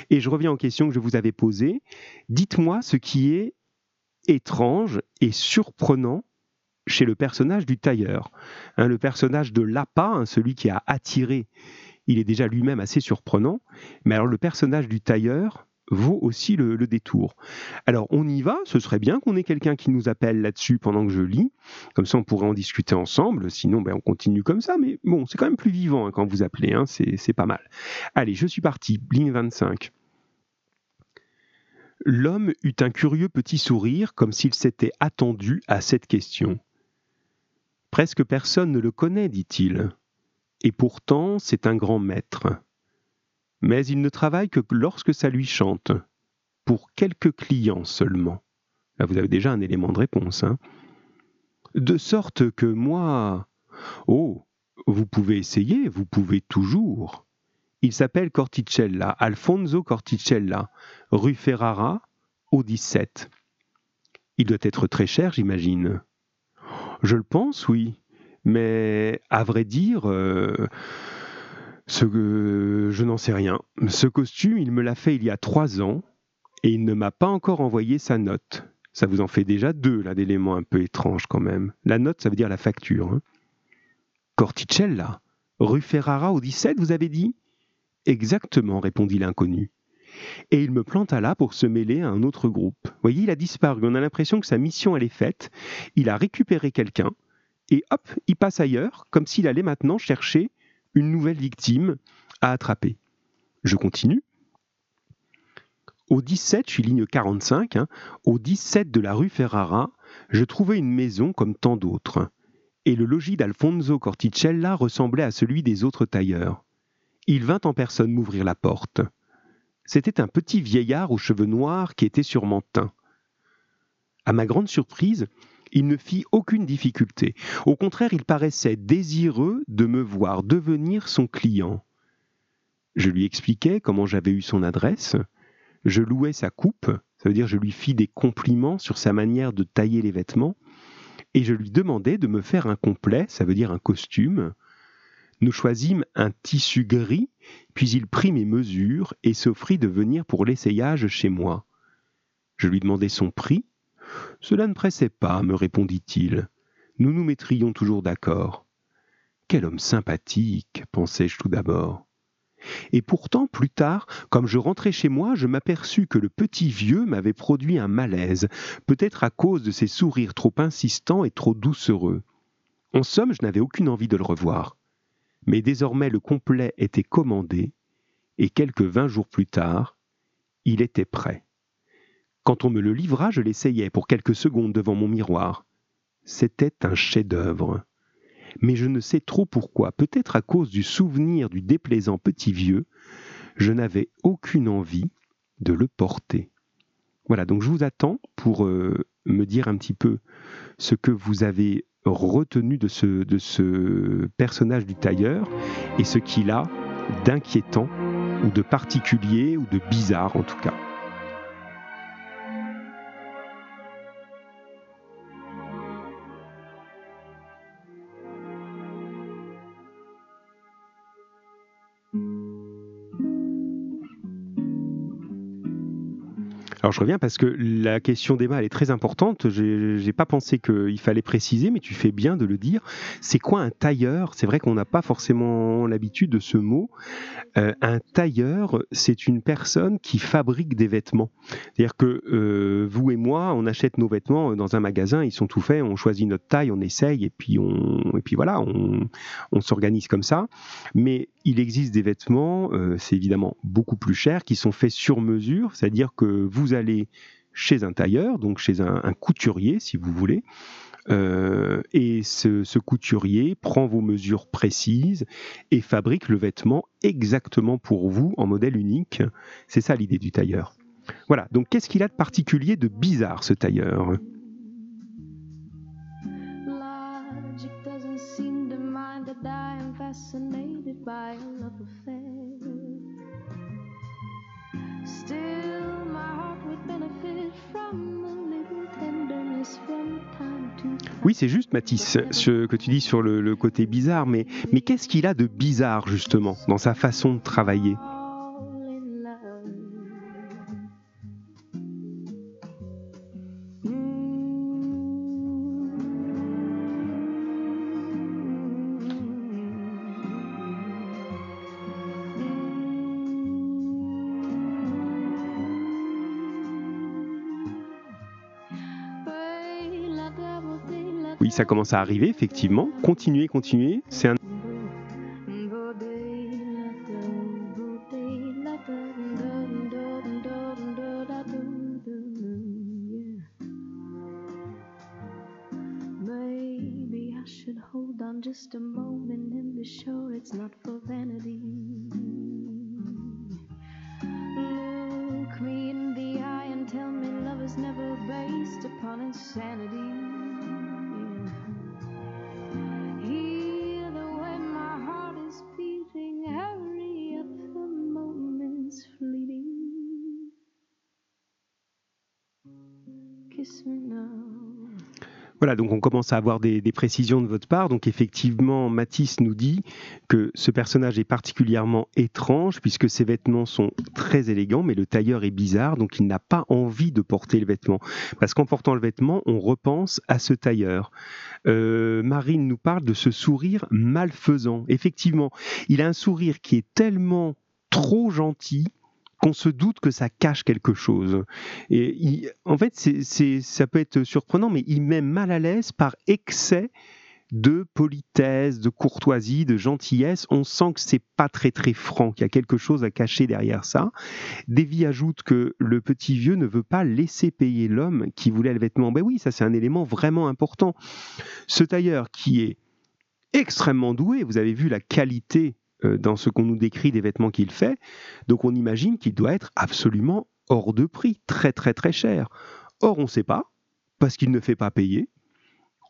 et je reviens aux questions que je vous avais posées. Dites-moi ce qui est étrange et surprenant chez le personnage du tailleur. Hein, le personnage de l'appât, hein, celui qui a attiré il est déjà lui-même assez surprenant. Mais alors le personnage du tailleur vaut aussi le, détour. Alors on y va, ce serait bien qu'on ait quelqu'un qui nous appelle là-dessus pendant que je lis, comme ça on pourrait en discuter ensemble, sinon ben, on continue comme ça, mais bon, c'est quand même plus vivant hein, quand vous appelez, hein, c'est pas mal. Allez, je suis parti, ligne 25. L'homme eut un curieux petit sourire comme s'il s'était attendu à cette question. Presque personne ne le connaît, dit-il et pourtant c'est un grand maître. Mais il ne travaille que lorsque ça lui chante, pour quelques clients seulement. Là, vous avez déjà un élément de réponse. Hein de sorte que moi... Oh, vous pouvez essayer, vous pouvez toujours. Il s'appelle Corticella, Alfonso Corticella, rue Ferrara, au 17. Il doit être très cher, j'imagine. Je le pense, oui. Mais à vrai dire, euh, je n'en sais rien. Ce costume, il me l'a fait il y a trois ans et il ne m'a pas encore envoyé sa note. Ça vous en fait déjà deux, là, d'éléments un peu étranges quand même. La note, ça veut dire la facture. Hein. Corticella, rue Ferrara au 17, vous avez dit? Exactement, répondit l'inconnu. Et il me planta là pour se mêler à un autre groupe. Voyez, il a disparu. On a l'impression que sa mission, elle est faite. Il a récupéré quelqu'un et hop, il passe ailleurs, comme s'il allait maintenant chercher une nouvelle victime à attraper. Je continue. Au 17, je suis ligne 45, hein, au 17 de la rue Ferrara, je trouvais une maison comme tant d'autres. Et le logis d'Alfonso Corticella ressemblait à celui des autres tailleurs. Il vint en personne m'ouvrir la porte. C'était un petit vieillard aux cheveux noirs qui était sûrement teint. À ma grande surprise, il ne fit aucune difficulté. Au contraire, il paraissait désireux de me voir devenir son client. Je lui expliquai comment j'avais eu son adresse, je louais sa coupe, ça veut dire je lui fis des compliments sur sa manière de tailler les vêtements, et je lui demandais de me faire un complet, ça veut dire un costume. Nous choisîmes un tissu gris, puis il prit mes mesures et s'offrit de venir pour l'essayage chez moi. Je lui demandai son prix. Cela ne pressait pas, me répondit-il. Nous nous mettrions toujours d'accord. Quel homme sympathique, pensai-je tout d'abord. Et pourtant, plus tard, comme je rentrais chez moi, je m'aperçus que le petit vieux m'avait produit un malaise, peut-être à cause de ses sourires trop insistants et trop doucereux. En somme, je n'avais aucune envie de le revoir. Mais désormais le complet était commandé, et quelques vingt jours plus tard, il était prêt. Quand on me le livra, je l'essayai pour quelques secondes devant mon miroir. C'était un chef-d'œuvre mais je ne sais trop pourquoi, peut-être à cause du souvenir du déplaisant petit vieux, je n'avais aucune envie de le porter. Voilà, donc je vous attends pour euh, me dire un petit peu ce que vous avez retenu de ce, de ce personnage du tailleur et ce qu'il a d'inquiétant ou de particulier ou de bizarre en tout cas. Alors je reviens parce que la question d'Emma elle est très importante. J'ai pas pensé qu'il fallait préciser, mais tu fais bien de le dire. C'est quoi un tailleur? C'est vrai qu'on n'a pas forcément l'habitude de ce mot. Euh, un tailleur, c'est une personne qui fabrique des vêtements. C'est-à-dire que euh, vous et moi, on achète nos vêtements dans un magasin, ils sont tout faits, on choisit notre taille, on essaye et puis on et puis voilà, on, on s'organise comme ça. Mais il existe des vêtements, euh, c'est évidemment beaucoup plus cher, qui sont faits sur mesure, c'est-à-dire que vous aller chez un tailleur, donc chez un, couturier si vous voulez, euh, et ce, couturier prend vos mesures précises et fabrique le vêtement exactement pour vous en modèle unique. C'est ça l'idée du tailleur. Voilà, donc qu'est-ce qu'il a de particulier, de bizarre ce tailleur? C'est juste, Mathis, ce que tu dis sur le, côté bizarre, mais, mais qu'est-ce qu'il a de bizarre, justement, dans sa façon de travailler? Ça commence à arriver, effectivement. Continuez, continuez. C'est un commence à avoir des, précisions de votre part. Donc effectivement, Matisse nous dit que ce personnage est particulièrement étrange puisque ses vêtements sont très élégants, mais le tailleur est bizarre, donc il n'a pas envie de porter le vêtement. Parce qu'en portant le vêtement, on repense à ce tailleur. Euh, Marine nous parle de ce sourire malfaisant. Effectivement, il a un sourire qui est tellement trop gentil qu'on se doute que ça cache quelque chose. Et en fait, c'est, ça peut être surprenant, mais il met mal à l'aise par excès de politesse, de courtoisie, de gentillesse. On sent que c'est pas très très franc, qu'il y a quelque chose à cacher derrière ça. Davy ajoute que le petit vieux ne veut pas laisser payer l'homme qui voulait le vêtement. Ben oui, ça c'est un élément vraiment important. Ce tailleur qui est extrêmement doué, vous avez vu la qualité dans ce qu'on nous décrit des vêtements qu'il fait, donc on imagine qu'il doit être absolument hors de prix, très très très cher. Or on ne sait pas, parce qu'il ne fait pas payer,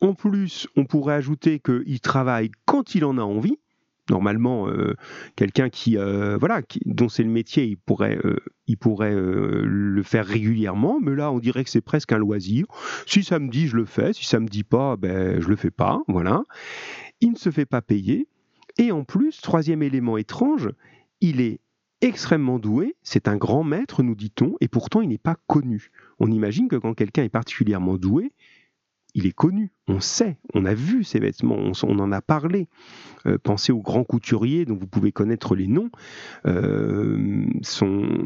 en plus, on pourrait ajouter qu'il travaille quand il en a envie. Normalement, euh, quelqu'un qui, euh, voilà, dont c'est le métier, il pourrait, euh, il pourrait le faire régulièrement. Mais là, on dirait que c'est presque un loisir. Si ça me dit, je le fais. Si ça me dit pas, ben, je le fais pas. Voilà. Il ne se fait pas payer. Et en plus, troisième élément étrange, il est extrêmement doué, c'est un grand maître, nous dit-on, et pourtant il n'est pas connu. On imagine que quand quelqu'un est particulièrement doué, il est connu, on sait, on a vu ces vêtements, on, en a parlé. Euh, pensez aux grands couturiers dont vous pouvez connaître les noms. Euh,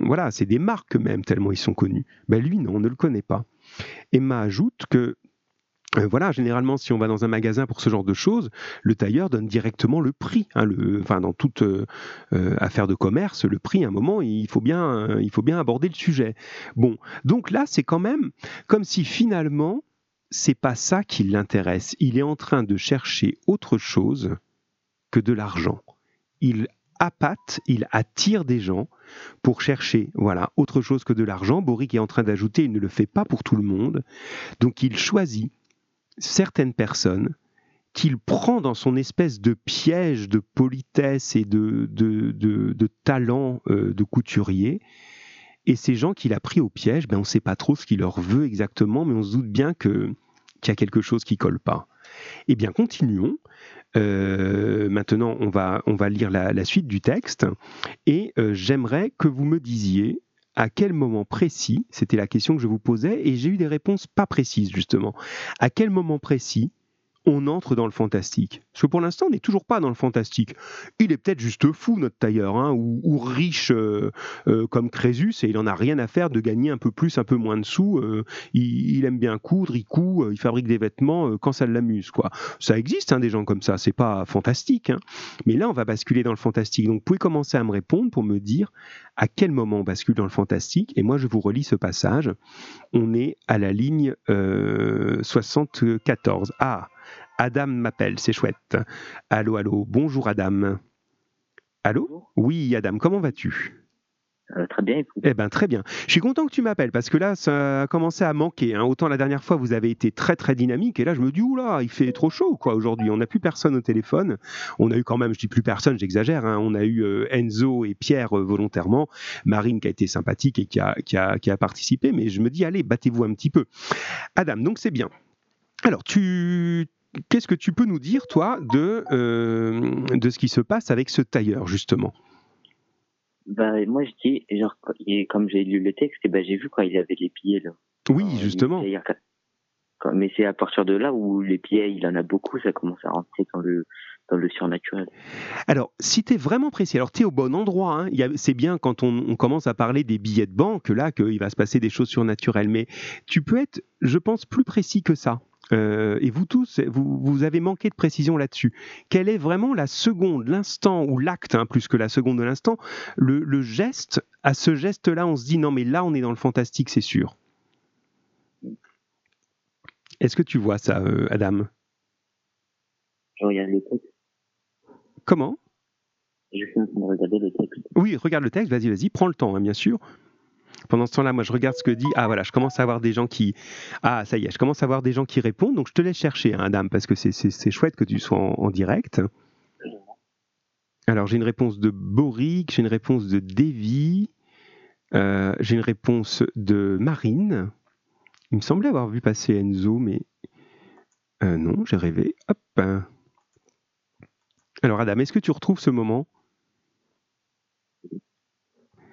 voilà, c'est des marques même, tellement ils sont connus. Ben lui, non, on ne le connaît pas. Emma ajoute que euh, voilà, généralement, si on va dans un magasin pour ce genre de choses, le tailleur donne directement le prix. Hein, enfin, dans toute affaire de commerce, le prix, à un moment, il faut bien, il faut bien aborder le sujet. Bon, donc là, c'est quand même comme si finalement, c'est pas ça qui l'intéresse. Il est en train de chercher autre chose que de l'argent. Il appâte, il attire des gens pour chercher voilà autre chose que de l'argent. Boric est en train d'ajouter, il ne le fait pas pour tout le monde. Donc il choisit certaines personnes qu'il prend dans son espèce de piège de politesse et de, talent euh, de couturier et ces gens qu'il a pris au piège, ben on ne sait pas trop ce qu'il leur veut exactement, mais on se doute bien qu'il y a quelque chose qui colle pas. Eh bien, continuons. Euh, maintenant, on va, on va lire la, suite du texte. Et euh, j'aimerais que vous me disiez à quel moment précis, c'était la question que je vous posais, et j'ai eu des réponses pas précises justement, à quel moment précis on entre dans le fantastique. Parce que pour l'instant, on n'est toujours pas dans le fantastique. Il est peut-être juste fou, notre tailleur, hein, ou, riche euh, euh, comme Crésus, et il en a rien à faire de gagner un peu plus, un peu moins de sous. Euh, il, aime bien coudre, il coud, il fabrique des vêtements quand ça l'amuse. quoi. Ça existe, hein, des gens comme ça, c'est pas fantastique. Hein. Mais là, on va basculer dans le fantastique. Donc, vous pouvez commencer à me répondre pour me dire à quel moment on bascule dans le fantastique. Et moi, je vous relis ce passage. On est à la ligne 74. Ah Adam m'appelle, c'est chouette. Allô, allô, bonjour Adam. Allô? Oui, Adam, comment vas-tu? Euh, très bien. Eh ben très bien. Je suis content que tu m'appelles parce que là, ça a commencé à manquer. Hein. Autant la dernière fois, vous avez été très très dynamique et là, je me dis oula, il fait trop chaud quoi aujourd'hui. On n'a plus personne au téléphone. On a eu quand même, je dis plus personne, j'exagère. Hein. On a eu euh, Enzo et Pierre euh, volontairement, Marine qui a été sympathique et qui a, qui a, qui a participé. Mais je me dis allez, battez-vous un petit peu. Adam, donc c'est bien. Alors, tu qu'est-ce que tu peux nous dire, toi, de, euh, de ce qui se passe avec ce tailleur, justement? Bah, Moi, je dis, genre, comme j'ai lu le texte, bah, j'ai vu quand il avait les pieds. Là. Oui, justement. Mais c'est à partir de là où les pieds, il en a beaucoup, ça commence à rentrer dans le, dans le surnaturel. Alors, si tu es vraiment précis, alors tu es au bon endroit. Hein. C'est bien quand on, on, commence à parler des billets de banque, là, qu'il va se passer des choses surnaturelles. Mais tu peux être, je pense, plus précis que ça. Euh, et vous tous, vous, avez manqué de précision là-dessus. Quelle est vraiment la seconde, l'instant ou l'acte, hein, plus que la seconde de l'instant, le, geste, à ce geste-là, on se dit non mais là on est dans le fantastique, c'est sûr. Est-ce que tu vois ça, euh, Adam? Je regarde le texte. Comment? Je suis en train de regarder le texte. Oui, regarde le texte, vas-y, vas-y, prends le temps, hein, bien sûr. Pendant ce temps-là, moi, je regarde ce que dit. Ah, voilà, je commence à avoir des gens qui. Ah, ça y est, je commence à avoir des gens qui répondent. Donc, je te laisse chercher, hein, Adam, parce que c'est chouette que tu sois en, direct. Alors, j'ai une réponse de Boric, j'ai une réponse de Davy, euh, j'ai une réponse de Marine. Il me semblait avoir vu passer Enzo, mais euh, non, j'ai rêvé. Hop. Alors, Adam, est-ce que tu retrouves ce moment?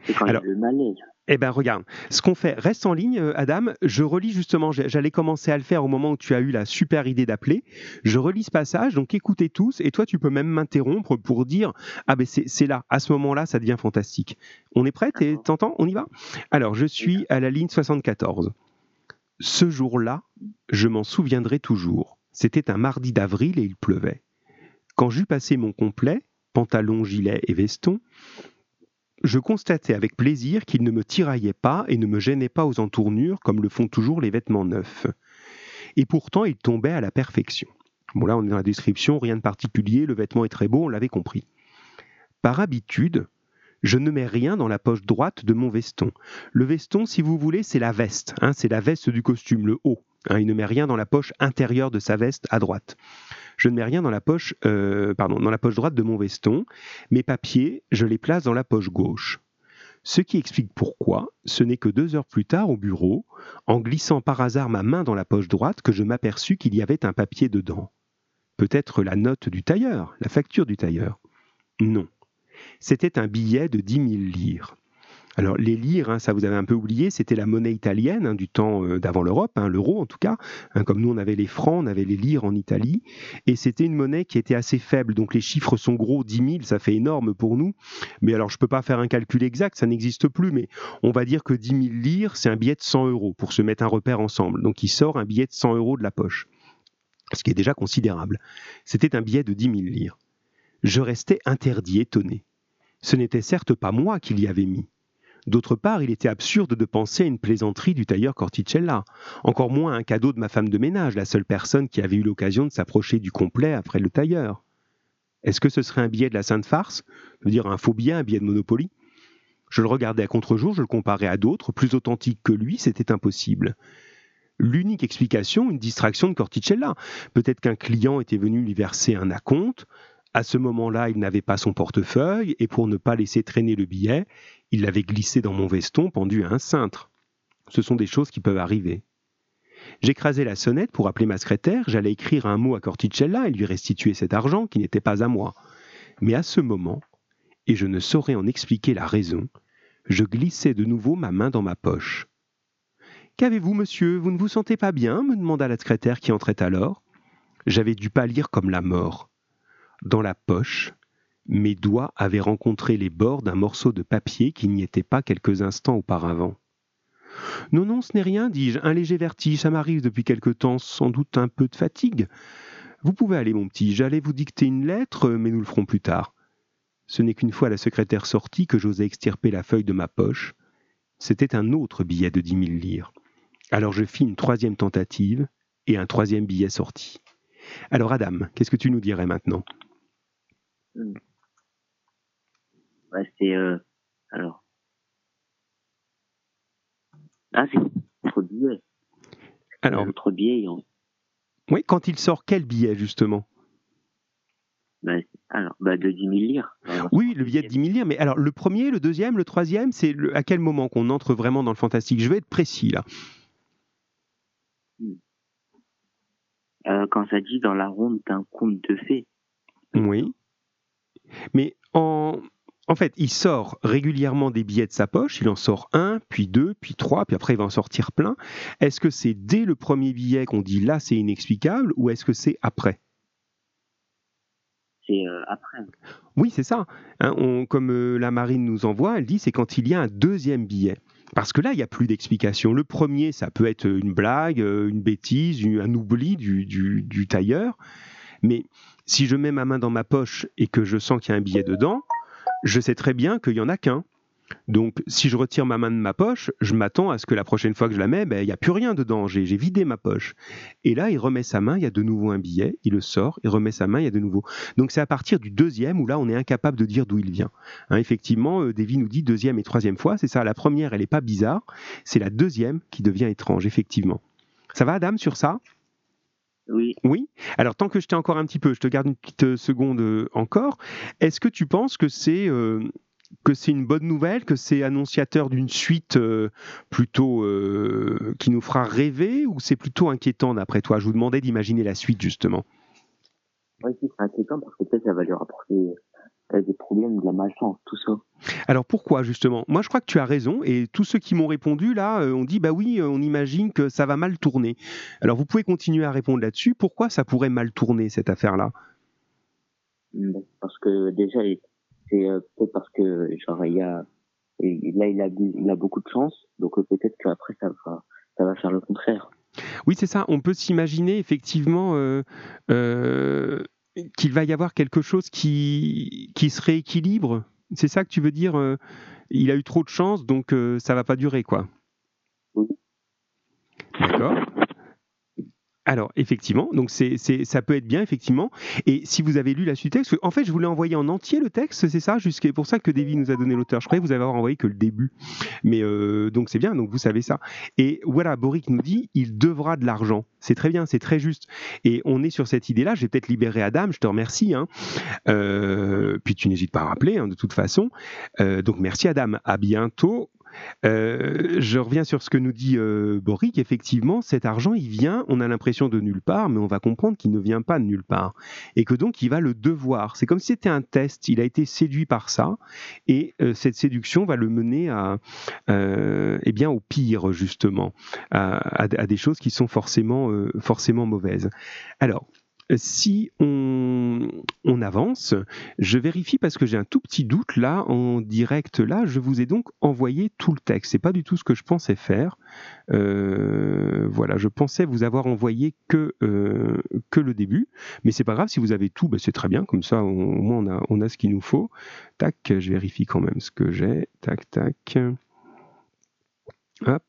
C'est quand Alors, le malaise. Eh bien, regarde, ce qu'on fait, reste en ligne, euh, Adam. Je relis justement, j'allais commencer à le faire au moment où tu as eu la super idée d'appeler. Je relis ce passage, donc écoutez tous, et toi, tu peux même m'interrompre pour dire Ah, ben c'est là, à ce moment-là, ça devient fantastique. On est prêt? T'entends? On y va? Alors, je suis à la ligne 74. Ce jour-là, je m'en souviendrai toujours. C'était un mardi d'avril et il pleuvait. Quand j'eus passé mon complet, pantalon, gilet et veston, je constatai avec plaisir qu'il ne me tiraillait pas et ne me gênait pas aux entournures comme le font toujours les vêtements neufs. Et pourtant, il tombait à la perfection. Bon, là, on est dans la description, rien de particulier, le vêtement est très beau, on l'avait compris. Par habitude, je ne mets rien dans la poche droite de mon veston. Le veston, si vous voulez, c'est la veste, hein, c'est la veste du costume, le haut. Hein, il ne met rien dans la poche intérieure de sa veste à droite. Je ne mets rien dans la poche, euh, dans la poche droite de mon veston. Mes papiers, je les place dans la poche gauche. Ce qui explique pourquoi, ce n'est que deux heures plus tard au bureau, en glissant par hasard ma main dans la poche droite, que je m'aperçus qu'il y avait un papier dedans. Peut-être la note du tailleur, la facture du tailleur. Non. C'était un billet de dix mille livres. Alors les lires, hein, ça vous avez un peu oublié, c'était la monnaie italienne hein, du temps euh, d'avant l'Europe, hein, l'euro en tout cas. comme nous on avait les francs, on avait les lires en Italie, et c'était une monnaie qui était assez faible. Donc les chiffres sont gros, 10 000, ça fait énorme pour nous. Mais alors je ne peux pas faire un calcul exact, ça n'existe plus, mais on va dire que 10 000 lires, c'est un billet de 100 euros pour se mettre un repère ensemble. Donc il sort un billet de 100 euros de la poche, ce qui est déjà considérable. C'était un billet de 10 000 lires. Je restais interdit, étonné. Ce n'était certes pas moi qui l'y avais mis. D'autre part, il était absurde de penser à une plaisanterie du tailleur Corticella, encore moins un cadeau de ma femme de ménage, la seule personne qui avait eu l'occasion de s'approcher du complet après le tailleur. Est-ce que ce serait un billet de la Sainte Farce? Je veux dire un faux billet, un billet de Monopoly? Je le regardais à contre-jour, je le comparais à d'autres, plus authentiques que lui, c'était impossible. L'unique explication, une distraction de Corticella. Peut-être qu'un client était venu lui verser un acompte, à ce moment-là, il n'avait pas son portefeuille, et pour ne pas laisser traîner le billet, il l'avait glissé dans mon veston pendu à un cintre. Ce sont des choses qui peuvent arriver. J'écrasai la sonnette pour appeler ma secrétaire, j'allais écrire un mot à Corticella et lui restituer cet argent qui n'était pas à moi. Mais à ce moment, et je ne saurais en expliquer la raison, je glissai de nouveau ma main dans ma poche. Qu'avez-vous, monsieur? Vous ne vous sentez pas bien? me demanda la secrétaire qui entrait alors. J'avais dû pâlir comme la mort. Dans la poche, mes doigts avaient rencontré les bords d'un morceau de papier qui n'y était pas quelques instants auparavant. Non, non, ce n'est rien, dis-je, un léger vertige, ça m'arrive depuis quelque temps, sans doute un peu de fatigue. Vous pouvez aller, mon petit, j'allais vous dicter une lettre, mais nous le ferons plus tard. Ce n'est qu'une fois la secrétaire sortie que j'osai extirper la feuille de ma poche. C'était un autre billet de dix mille lires. Alors je fis une troisième tentative, et un troisième billet sortit. Alors Adam, qu'est-ce que tu nous dirais maintenant? Hmm c'est euh, alors. Ah, c'est notre billet. Alors. Notre billet. Oui, quand il sort quel billet justement? Bah, alors, bah, de 10 000 lires. oui, le billet de 10 000 lires. Mais alors, le premier, le deuxième, le troisième, c'est à quel moment qu'on entre vraiment dans le fantastique? Je vais être précis là. Hmm. Euh, quand ça dit dans la ronde d'un conte de fées. Oui. Mais en, en fait, il sort régulièrement des billets de sa poche, il en sort un, puis deux, puis trois, puis après il va en sortir plein. Est-ce que c'est dès le premier billet qu'on dit là c'est inexplicable ou est-ce que c'est après? C'est euh, après. Oui, c'est ça. Hein, comme euh, la marine nous envoie, elle dit c'est quand il y a un deuxième billet. Parce que là, il n'y a plus d'explication. Le premier, ça peut être une blague, euh, une bêtise, un oubli du, du tailleur. Mais si je mets ma main dans ma poche et que je sens qu'il y a un billet dedans, je sais très bien qu'il n'y en a qu'un. Donc, si je retire ma main de ma poche, je m'attends à ce que la prochaine fois que je la mets, ben, il n'y a plus rien dedans. J'ai vidé ma poche. Et là, il remet sa main, il y a de nouveau un billet, il le sort, il remet sa main, il y a de nouveau. Donc, c'est à partir du deuxième où là, on est incapable de dire d'où il vient. Hein, effectivement, euh, Davy nous dit deuxième et troisième fois. C'est ça, la première, elle n'est pas bizarre. C'est la deuxième qui devient étrange, effectivement. Ça va, Adam, sur ça? Oui. Oui. Alors, tant que je t'ai encore un petit peu, je te garde une petite euh, seconde euh, encore. Est-ce que tu penses que c'est euh, que c'est une bonne nouvelle, que c'est annonciateur d'une suite plutôt qui nous fera rêver, ou c'est plutôt inquiétant d'après toi? Je vous demandais d'imaginer la suite justement. Oui, c'est inquiétant parce que peut-être ça va lui rapporter des problèmes, de la malchance, tout ça. Alors pourquoi justement? Moi je crois que tu as raison et tous ceux qui m'ont répondu là euh, ont dit bah oui, euh, on imagine que ça va mal tourner. Alors vous pouvez continuer à répondre là-dessus. Pourquoi ça pourrait mal tourner cette affaire-là? Hmm, Parce que déjà c'est euh, peut-être parce que genre il y a là il a il a beaucoup de chance donc peut-être qu'après ça va ça va faire le contraire. Oui, c'est ça. On peut s'imaginer effectivement qu'il va y avoir quelque chose qui, qui se rééquilibre. C'est ça que tu veux dire Il a eu trop de chance, donc ça va pas durer, quoi. D'accord. Alors, effectivement, donc c'est, ça peut être bien, effectivement. Et si vous avez lu la suite texte, en fait, je voulais envoyer en entier le texte, c'est ça, jusqu'à pour ça que Davy nous a donné l'auteur. Je croyais vous avez envoyé que le début. Mais euh, donc c'est bien, donc vous savez ça. Et voilà, Boric nous dit, il devra de l'argent. C'est très bien, c'est très juste. Et on est sur cette idée-là. J'ai peut-être libéré Adam, je te remercie. Hein. Euh, puis tu n'hésites pas à rappeler, hein, de toute façon. Euh, donc merci Adam. À bientôt. Euh, je reviens sur ce que nous dit euh, Boric. Effectivement, cet argent, il vient, on a l'impression de nulle part, mais on va comprendre qu'il ne vient pas de nulle part. Et que donc, il va le devoir. C'est comme si c'était un test. Il a été séduit par ça. Et euh, cette séduction va le mener à, eh bien, au pire, justement, à, à, des choses qui sont forcément, forcément mauvaises. Alors, si on, avance, je vérifie parce que j'ai un tout petit doute là, en direct là, je vous ai donc envoyé tout le texte. C'est pas du tout ce que je pensais faire. Euh, voilà, je pensais vous avoir envoyé que, euh, que le début, mais c'est pas grave, si vous avez tout, ben c'est très bien, comme ça au moins on a, on a ce qu'il nous faut. Tac, je vérifie quand même ce que j'ai. Tac, tac. Hop,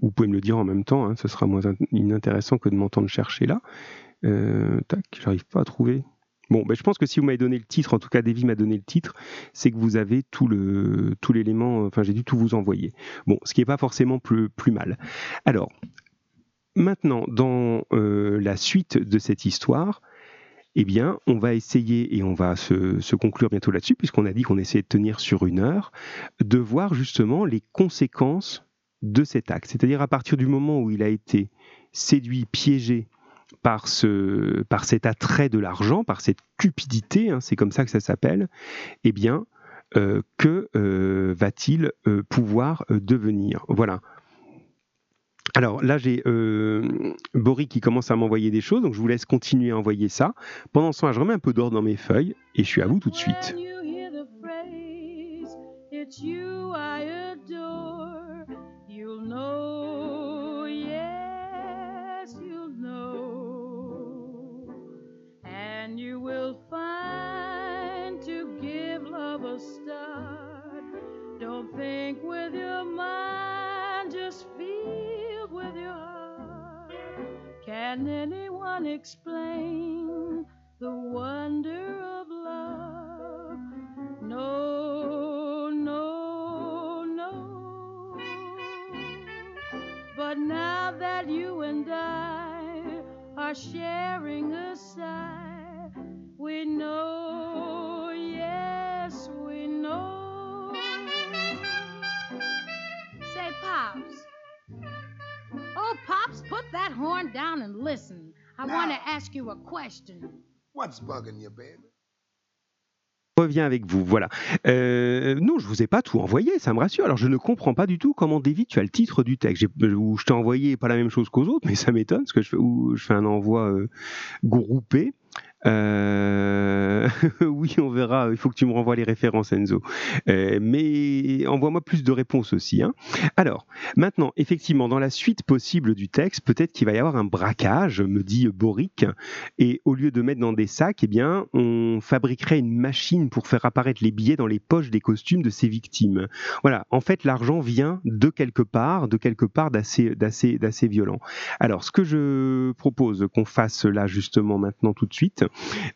vous pouvez me le dire en même temps, hein, ce sera moins inintéressant que de m'entendre chercher là. Euh, tac, j'arrive pas à trouver. Bon, ben, je pense que si vous m'avez donné le titre, en tout cas Davy m'a donné le titre, c'est que vous avez tout le tout l'élément. Enfin, j'ai dû tout vous envoyer. Bon, ce qui n'est pas forcément plus, plus mal. Alors, maintenant, dans euh, la suite de cette histoire, eh bien, on va essayer, et on va se, se conclure bientôt là-dessus, puisqu'on a dit qu'on essayait de tenir sur une heure, de voir justement les conséquences de cet acte. C'est-à-dire à partir du moment où il a été séduit, piégé, par, ce, par cet attrait de l'argent, par cette cupidité, hein, c'est comme ça que ça s'appelle, eh bien, euh, que euh, va-t-il euh, pouvoir devenir? Voilà. Alors là, j'ai Boris qui commence à m'envoyer des choses, donc je vous laisse continuer à envoyer ça. Pendant ce temps, je remets un peu d'ordre dans mes feuilles et je suis à vous tout de suite. Can anyone explain the wonder of love? No, no, no. But now that you and I are sharing that horn down and listen. I want to ask you a question. What's bugging you, baby? reviens avec vous. Voilà. Euh, non, je vous ai pas tout envoyé, ça me rassure. Alors, je ne comprends pas du tout comment, David, tu as le titre du texte. Où je t'ai envoyé pas la même chose qu'aux autres, mais ça m'étonne parce que je fais, je fais un envoi euh, groupé. Euh, oui, on verra. Il faut que tu me renvoies les références, Enzo. Euh, mais envoie-moi plus de réponses aussi. Hein. Alors, maintenant, effectivement, dans la suite possible du texte, peut-être qu'il va y avoir un braquage, me dit Boric, et au lieu de mettre dans des sacs, eh bien, on fabriquerait une machine pour faire apparaître les billets dans les poches des costumes de ses victimes. Voilà. En fait, l'argent vient de quelque part, de quelque part d'assez, d'assez, d'assez violent. Alors, ce que je propose qu'on fasse là justement maintenant tout de suite,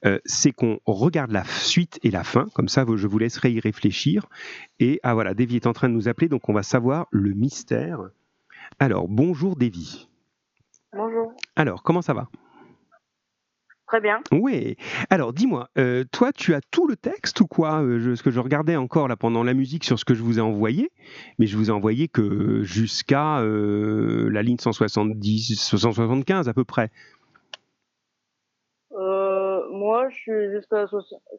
euh, c'est qu'on regarde la suite et la fin, comme ça je vous laisserai y réfléchir. Et ah voilà, Davy est en train de nous appeler, donc on va savoir le mystère. Alors, bonjour Davy. Bonjour. Alors, comment ça va? Très bien. Oui. Alors, dis-moi, euh, toi, tu as tout le texte ou quoi? Euh, Ce que je regardais encore là pendant la musique sur ce que je vous ai envoyé, mais je vous ai envoyé que jusqu'à la ligne 170, 175 à peu près. Moi, je suis jusqu'à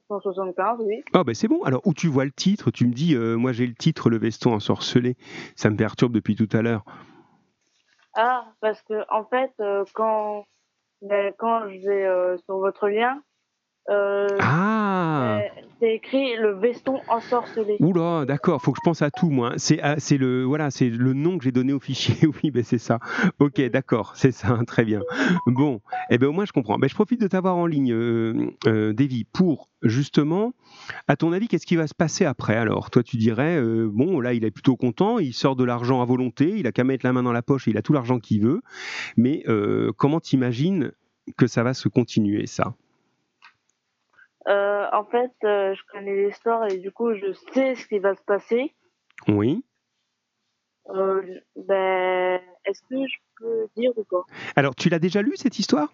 175, oui. Ah, ben c'est bon. Alors, où tu vois le titre, tu me dis, euh, moi j'ai le titre Le veston ensorcelé. Ça me perturbe depuis tout à l'heure. Ah, parce que, en fait, euh, quand, ben, quand je vais euh, sur votre lien, Euh, Ah c'est- écrit le veston ensorcelé. Oula, d'accord, faut que je pense à tout, moi. C'est ah, c'est le voilà, c'est le nom que j'ai donné au fichier. Oui, ben c'est ça. Ok, d'accord, c'est ça, très bien. Bon, eh ben au moins je comprends. Ben, je profite de t'avoir en ligne, euh, euh, Davy, pour justement, à ton avis, qu'est-ce qui va se passer après alors? Toi, tu dirais, euh, bon, là, il est plutôt content, il sort de l'argent à volonté, il a qu'à mettre la main dans la poche, et il a tout l'argent qu'il veut. Mais comment t'imagines que ça va se continuer ça? Euh, en fait, euh, je connais l'histoire et du coup, je sais ce qui va se passer. Oui. Euh, ben, est-ce que je peux dire ou pas? Alors, tu l'as déjà lu cette histoire?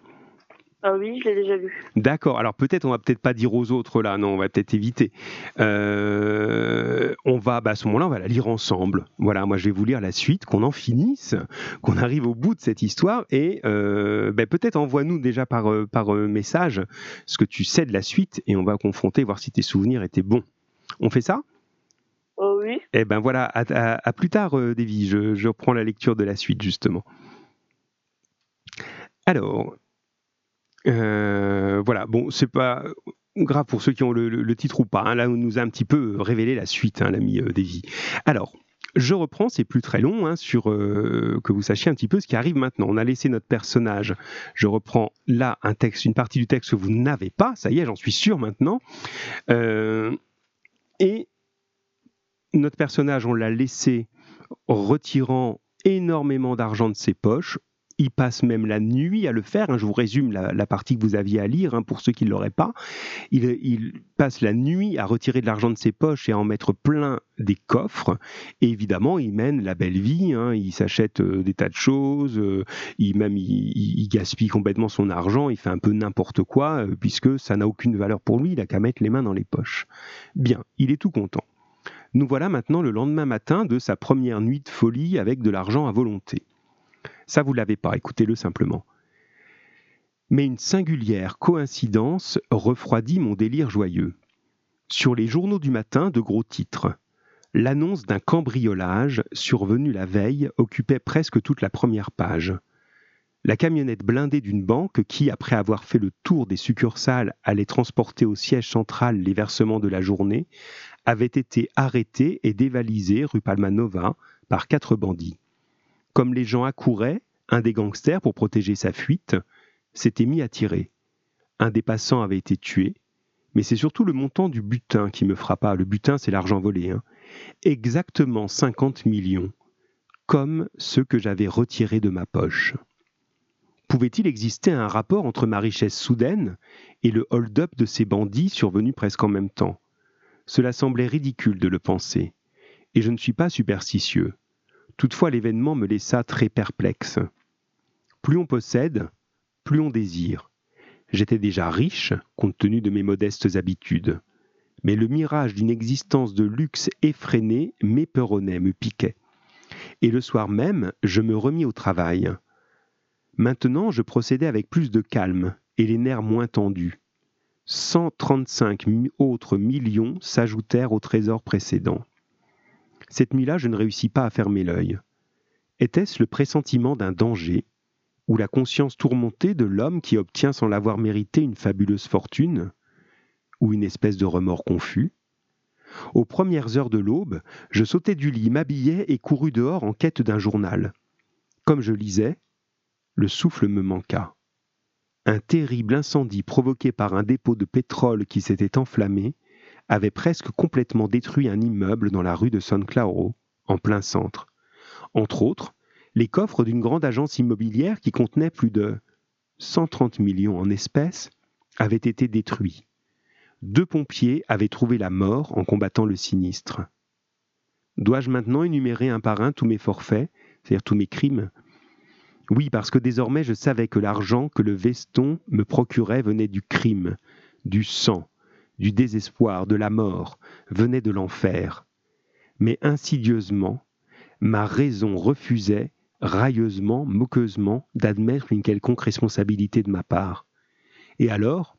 Ah oui, je l'ai déjà lu. D'accord. Alors peut-être on va peut-être pas dire aux autres là, non, on va peut-être éviter. Euh, on va, bah, à ce moment-là, on va la lire ensemble. Voilà, moi je vais vous lire la suite, qu'on en finisse, qu'on arrive au bout de cette histoire et euh, bah, peut-être envoie-nous déjà par euh, par message ce que tu sais de la suite et on va confronter, voir si tes souvenirs étaient bons. On fait ça? Oh oui. Eh ben voilà, à, à- à plus tard, Davy. Je, je reprends la lecture de la suite justement. Alors, voilà. Bon, c'est pas grave pour ceux qui ont le, titre ou pas. hein. Là, on nous a un petit peu révélé la suite, hein, l'ami euh, Davy. Alors. Je reprends, c'est plus très long, hein, sur euh, que vous sachiez un petit peu ce qui arrive maintenant. On a laissé notre personnage. Je reprends là un texte, une partie du texte que vous n'avez pas. Ça y est, j'en suis sûr maintenant. Euh, et notre personnage, on l'a laissé retirant énormément d'argent de ses poches. Il passe même la nuit à le faire. hein. Je vous résume la, partie que vous aviez à lire hein, pour ceux qui ne l'auraient pas. Il, passe la nuit à retirer de l'argent de ses poches et à en mettre plein des coffres. Évidemment, il mène la belle vie. hein. Il s'achète euh, des tas de choses. euh, il gaspille complètement son argent. Il fait un peu n'importe quoi euh, puisque ça n'a aucune valeur pour lui. Il a qu'à mettre les mains dans les poches. Bien, il est tout content. Nous voilà maintenant le lendemain matin de sa première nuit de folie avec de l'argent à volonté. Ça, vous l'avez pas, écoutez-le simplement. Mais une singulière coïncidence refroidit mon délire joyeux. Sur les journaux du matin, de gros titres. L'annonce d'un cambriolage survenu la veille occupait presque toute la première page. La camionnette blindée d'une banque qui, après avoir fait le tour des succursales, allait transporter au siège central les versements de la journée, avait été arrêtée et dévalisée rue Palmanova par quatre bandits. Comme les gens accouraient, un des gangsters, pour protéger sa fuite, s'était mis à tirer. Un des passants avait été tué, mais c'est surtout le montant du butin qui me frappa. Le butin, c'est l'argent volé. hein. Exactement 50 millions, comme ceux que j'avais retirés de ma poche. Pouvait-il exister un rapport entre ma richesse soudaine et le hold-up de ces bandits survenus presque en même temps? Cela semblait ridicule de le penser, et je ne suis pas superstitieux. Toutefois, l'événement me laissa très perplexe. Plus on possède, plus on désire. J'étais déjà riche, compte tenu de mes modestes habitudes. Mais le mirage d'une existence de luxe effréné m'éperonnait, me piquait. Et le soir même, je me remis au travail. Maintenant, je procédais avec plus de calme et les nerfs moins tendus. 135 mi- autres millions s'ajoutèrent au trésor précédent. Cette nuit-là, je ne réussis pas à fermer l'œil. Était-ce le pressentiment d'un danger ou la conscience tourmentée de l'homme qui obtient sans l'avoir mérité une fabuleuse fortune Ou une espèce de remords confus? Aux premières heures de l'aube, je sautai du lit, m'habillai et courus dehors en quête d'un journal. Comme je lisais, le souffle me manqua. Un terrible incendie provoqué par un dépôt de pétrole qui s'était enflammé avait presque complètement détruit un immeuble dans la rue de San Claro, en plein centre. Entre autres, les coffres d'une grande agence immobilière qui contenait plus de 130 millions en espèces avaient été détruits. Deux pompiers avaient trouvé la mort en combattant le sinistre. Dois-je maintenant énumérer un par un tous mes forfaits, c'est-à-dire tous mes crimes? Oui, parce que désormais je savais que l'argent que le veston me procurait venait du crime, du sang, du désespoir, de la mort, venait de l'enfer. Mais insidieusement, ma raison refusait, railleusement, moqueusement, d'admettre une quelconque responsabilité de ma part. Et alors,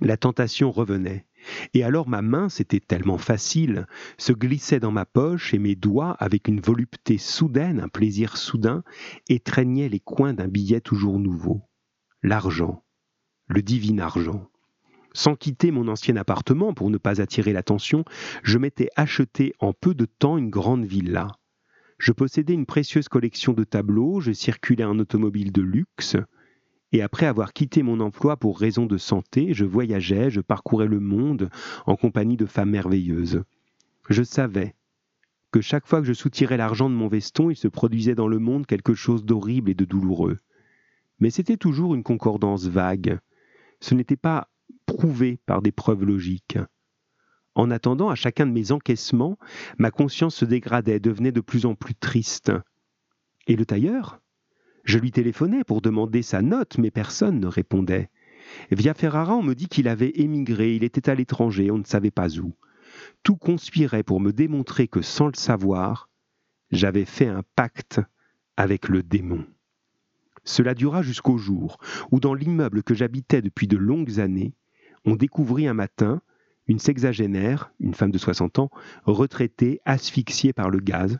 la tentation revenait. Et alors ma main, c'était tellement facile, se glissait dans ma poche et mes doigts, avec une volupté soudaine, un plaisir soudain, étreignaient les coins d'un billet toujours nouveau. L'argent, le divin argent. Sans quitter mon ancien appartement pour ne pas attirer l'attention, je m'étais acheté en peu de temps une grande villa. Je possédais une précieuse collection de tableaux, je circulais en automobile de luxe, et après avoir quitté mon emploi pour raison de santé, je voyageais, je parcourais le monde en compagnie de femmes merveilleuses. Je savais que chaque fois que je soutirais l'argent de mon veston, il se produisait dans le monde quelque chose d'horrible et de douloureux. Mais c'était toujours une concordance vague. Ce n'était pas prouvé par des preuves logiques. En attendant, à chacun de mes encaissements, ma conscience se dégradait, devenait de plus en plus triste. Et le tailleur? Je lui téléphonais pour demander sa note, mais personne ne répondait. Via Ferrara, on me dit qu'il avait émigré, il était à l'étranger, on ne savait pas où. Tout conspirait pour me démontrer que, sans le savoir, j'avais fait un pacte avec le démon. Cela dura jusqu'au jour où, dans l'immeuble que j'habitais depuis de longues années, on découvrit un matin une sexagénaire, une femme de 60 ans, retraitée, asphyxiée par le gaz.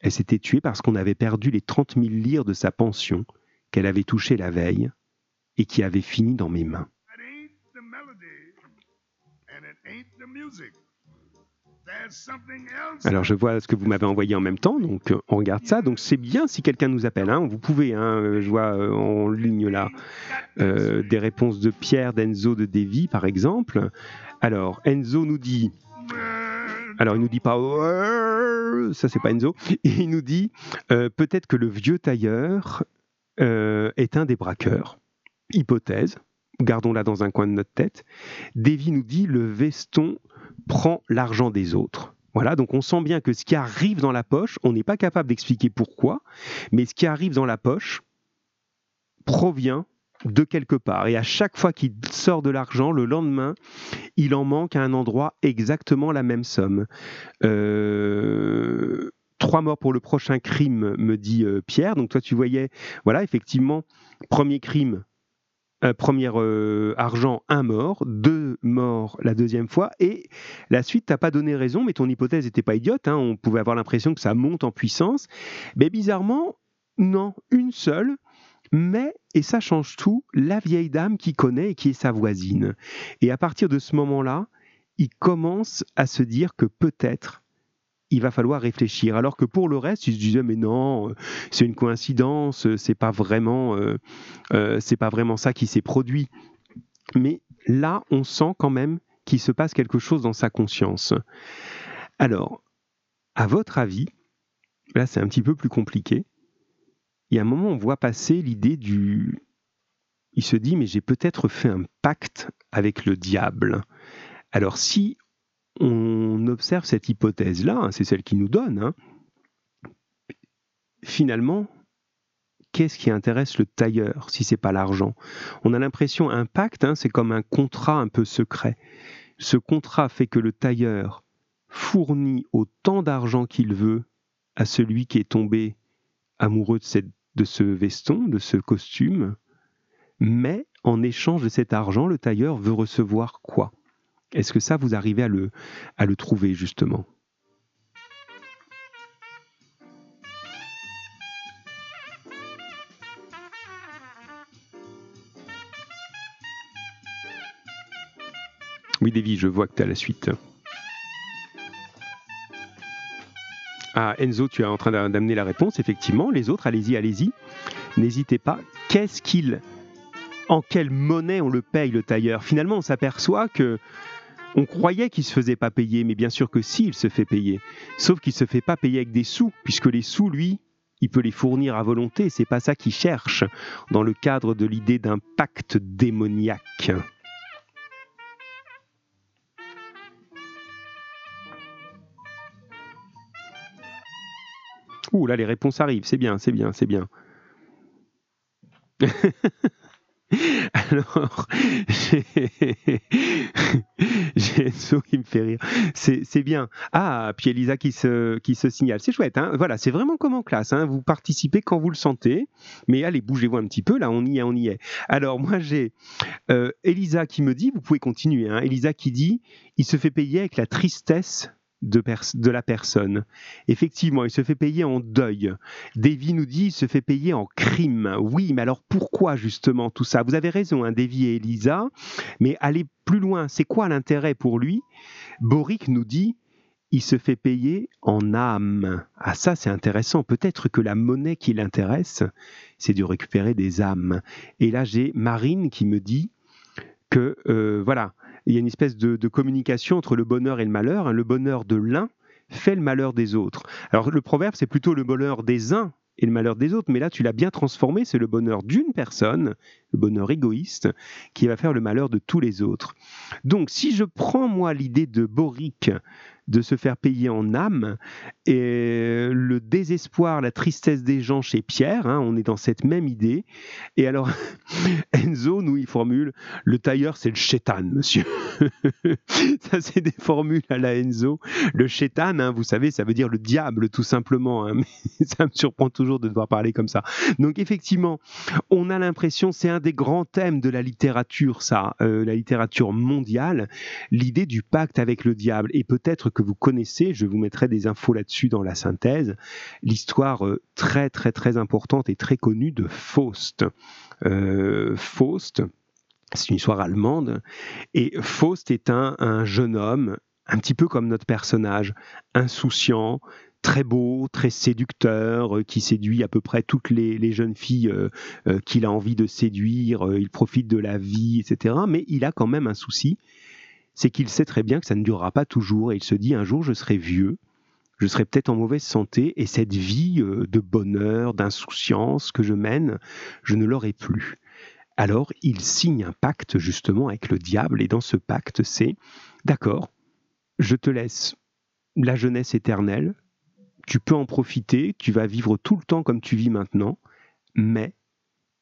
Elle s'était tuée parce qu'on avait perdu les 30 000 lires de sa pension qu'elle avait touchées la veille et qui avaient fini dans mes mains. Alors je vois ce que vous m'avez envoyé en même temps, donc euh, on regarde ça. Donc c'est bien si quelqu'un nous appelle. Hein. Vous pouvez, hein, euh, je vois euh, en ligne là des réponses de Pierre, d'Enzo, de Davy par exemple. Alors Enzo nous dit, alors il nous dit pas ça c'est pas Enzo, il nous dit peut-être que le vieux tailleur est un des braqueurs. Hypothèse, gardons-la dans un coin de notre tête. Davy nous dit le veston prend l'argent des autres. Voilà, donc on sent bien que ce qui arrive dans la poche, on n'est pas capable d'expliquer pourquoi, mais ce qui arrive dans la poche provient de quelque part. Et à chaque fois qu'il sort de l'argent, le lendemain, il en manque à un endroit exactement la même somme. Euh, trois morts pour le prochain crime, me dit euh, Pierre. Donc toi, tu voyais, voilà, effectivement, premier crime, premier euh, argent, un mort, deux morts la deuxième fois, et la suite, t'as pas donné raison, mais ton hypothèse n'était pas idiote, hein, on pouvait avoir l'impression que ça monte en puissance, mais bizarrement, non, une seule, mais, et ça change tout, la vieille dame qui connaît et qui est sa voisine. Et à partir de ce moment-là, il commence à se dire que peut-être il va falloir réfléchir. Alors que pour le reste, il se disait mais non, euh, c'est une coïncidence, euh, c'est pas vraiment, euh, c'est pas vraiment ça qui s'est produit. Mais là, on sent quand même qu'il se passe quelque chose dans sa conscience. Alors, à votre avis, là c'est un petit peu plus compliqué. Il y a un moment, on voit passer l'idée du. Il se dit, mais j'ai peut-être fait un pacte avec le diable. Alors, si on observe cette hypothèse-là, hein, c'est celle qui nous donne, hein. finalement, qu'est-ce qui intéresse le tailleur si c'est pas l'argent? On a l'impression un pacte, hein, c'est comme un contrat un peu secret. Ce contrat fait que le tailleur fournit autant d'argent qu'il veut à celui qui est tombé amoureux de, de ce veston, de ce costume, mais en échange de cet argent, le tailleur veut recevoir quoi? Est-ce que ça, vous arrivez à le, trouver justement? Oui, Davy, je vois que tu as la suite. Ah, Enzo, tu es en train d'amener la réponse, effectivement. Les autres, allez-y, allez-y. N'hésitez pas. Qu'est-ce qu'il. En quelle monnaie on le paye, le tailleur? Finalement, on s'aperçoit que on croyait qu'il se faisait pas payer, mais bien sûr que si, il se fait payer. Sauf qu'il se fait pas payer avec des sous, puisque les sous, lui, il peut les fournir à volonté. C'est pas ça qu'il cherche dans le cadre de l'idée d'un pacte démoniaque. Ouh là, les réponses arrivent. C'est bien, c'est bien, c'est bien. Alors, j'ai Enzo qui me fait rire. C'est bien. Ah, puis Elisa qui se, qui se signale. C'est chouette. Hein voilà, c'est vraiment comme en classe. Hein vous participez quand vous le sentez. Mais allez, bougez-vous un petit peu. Là, on y est, on y est. Alors, moi, j'ai euh, Elisa qui me dit, vous pouvez continuer. Hein, Elisa qui dit, il se fait payer avec la tristesse de, la personne. Effectivement, il se fait payer en deuil. Davy nous dit il se fait payer en crime. Oui, mais alors pourquoi justement tout ça? Vous avez raison, hein, Davy et Elisa, mais allez plus loin. C'est quoi l'intérêt pour lui? Boric nous dit il se fait payer en âme. Ah ça c'est intéressant. Peut-être que la monnaie qui l'intéresse, c'est de récupérer des âmes. Et là j'ai Marine qui me dit que euh, voilà, il y a une espèce de, communication entre le bonheur et le malheur. Hein. Le bonheur de l'un fait le malheur des autres. Alors le proverbe c'est plutôt le bonheur des uns et le malheur des autres, mais là tu l'as bien transformé, c'est le bonheur d'une personne, le bonheur égoïste, qui va faire le malheur de tous les autres. Donc si je prends moi l'idée de Boric de se faire payer en âme. Et le désespoir, la tristesse des gens chez Pierre, hein, on est dans cette même idée. Et alors, Enzo, nous, il formule le tailleur, c'est le chétan, monsieur. ça, c'est des formules à la Enzo. Le chétan, hein, vous savez, ça veut dire le diable, tout simplement. Hein, mais ça me surprend toujours de devoir parler comme ça. Donc, effectivement, on a l'impression, c'est un des grands thèmes de la littérature, ça, euh, la littérature mondiale, l'idée du pacte avec le diable. Et peut-être que vous connaissez, je vous mettrai des infos là-dessus dans la synthèse, l'histoire euh, très très très importante et très connue de Faust. Euh, Faust, c'est une histoire allemande, et Faust est un, jeune homme, un petit peu comme notre personnage, insouciant, très beau, très séducteur, euh, qui séduit à peu près toutes les, jeunes filles qu'il a envie de séduire, il profite de la vie, etc. Mais il a quand même un souci, c'est qu'il sait très bien que ça ne durera pas toujours et il se dit un jour je serai vieux, je serai peut-être en mauvaise santé et cette vie euh, de bonheur, d'insouciance que je mène, je ne l'aurai plus. Alors il signe un pacte justement avec le diable et dans ce pacte c'est d'accord, je te laisse la jeunesse éternelle, tu peux en profiter, tu vas vivre tout le temps comme tu vis maintenant, mais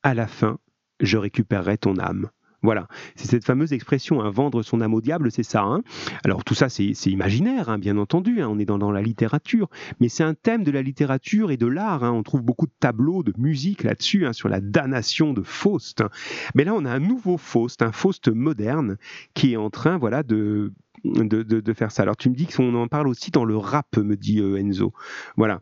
à la fin, je récupérerai ton âme. Voilà, c'est cette fameuse expression, hein, vendre son âme au diable, c'est ça. Hein. Alors tout ça, c'est imaginaire, hein, bien entendu, on est dans, la littérature, mais c'est un thème de la littérature et de l'art. On trouve beaucoup de tableaux, de musique là-dessus, sur la damnation de Faust. Mais là, on a un nouveau Faust, un Faust moderne, qui est en train voilà, de, de, faire ça. Alors tu me dis qu'on en parle aussi dans le rap, me dit euh, Enzo. Voilà.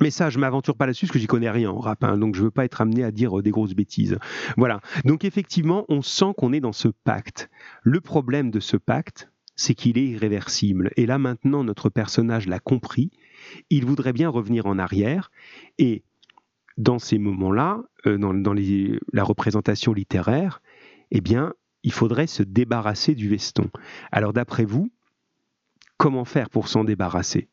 Mais ça, je m'aventure pas là-dessus parce que j'y connais rien en rap, hein, donc je veux pas être amené à dire euh, des grosses bêtises. Voilà. Donc effectivement, on sent qu'on est dans ce pacte. Le problème de ce pacte, c'est qu'il est irréversible. Et là maintenant, notre personnage l'a compris. Il voudrait bien revenir en arrière et dans ces moments-là, euh, dans, la représentation littéraire, eh bien, il faudrait se débarrasser du veston. Alors d'après vous, comment faire pour s'en débarrasser?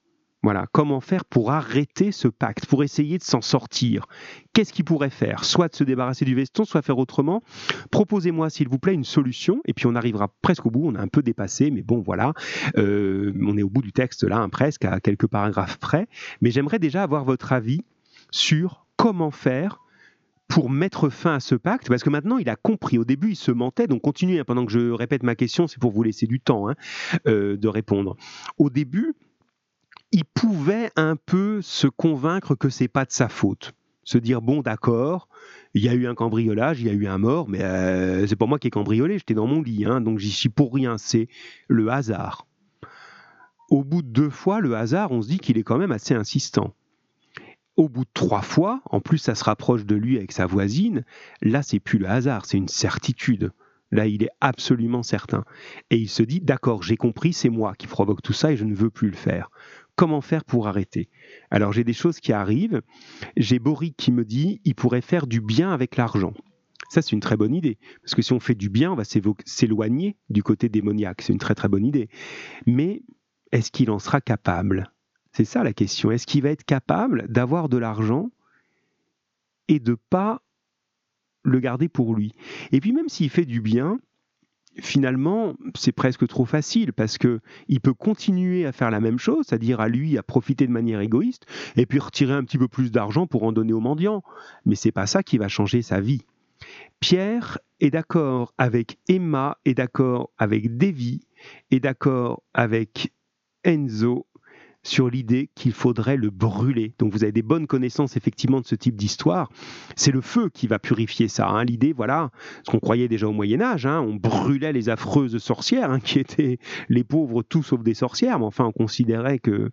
Voilà, comment faire pour arrêter ce pacte, pour essayer de s'en sortir? Qu'est-ce qu'il pourrait faire? Soit de se débarrasser du veston, soit faire autrement. Proposez-moi, s'il vous plaît, une solution, et puis on arrivera presque au bout. On a un peu dépassé, mais bon, voilà. Euh, on est au bout du texte là, hein, presque, à quelques paragraphes près. Mais j'aimerais déjà avoir votre avis sur comment faire pour mettre fin à ce pacte Parce que maintenant, il a compris. Au début, il se mentait. Donc, continuez. Hein, pendant que je répète ma question, c'est pour vous laisser du temps hein, euh, de répondre. Au début, il pouvait un peu se convaincre que c'est pas de sa faute. Se dire bon d'accord, il y a eu un cambriolage, il y a eu un mort, mais euh, c'est pas moi qui ai cambriolé, j'étais dans mon lit, hein, donc j'y suis pour rien, c'est le hasard. Au bout de deux fois, le hasard, on se dit qu'il est quand même assez insistant. Au bout de trois fois, en plus ça se rapproche de lui avec sa voisine, là c'est plus le hasard, c'est une certitude. Là, il est absolument certain. Et il se dit, d'accord, j'ai compris, c'est moi qui provoque tout ça et je ne veux plus le faire. Comment faire pour arrêter? Alors j'ai des choses qui arrivent. J'ai Boric qui me dit il pourrait faire du bien avec l'argent. Ça, c'est une très bonne idée. Parce que si on fait du bien, on va s'éloigner du côté démoniaque. C'est une très très bonne idée. Mais est-ce qu'il en sera capable? C'est ça la question. Est-ce qu'il va être capable d'avoir de l'argent et de pas le garder pour lui Et puis même s'il fait du bien, finalement, c'est presque trop facile parce que il peut continuer à faire la même chose, c'est-à-dire à lui à profiter de manière égoïste et puis retirer un petit peu plus d'argent pour en donner aux mendiants. Mais c'est pas ça qui va changer sa vie. Pierre est d'accord avec Emma, est d'accord avec Davy, est d'accord avec Enzo. Sur l'idée qu'il faudrait le brûler. Donc vous avez des bonnes connaissances effectivement de ce type d'histoire. C'est le feu qui va purifier ça. Hein. L'idée, voilà, ce qu'on croyait déjà au Moyen Âge, hein, on brûlait les affreuses sorcières, hein, qui étaient les pauvres tout sauf des sorcières, mais enfin on considérait que,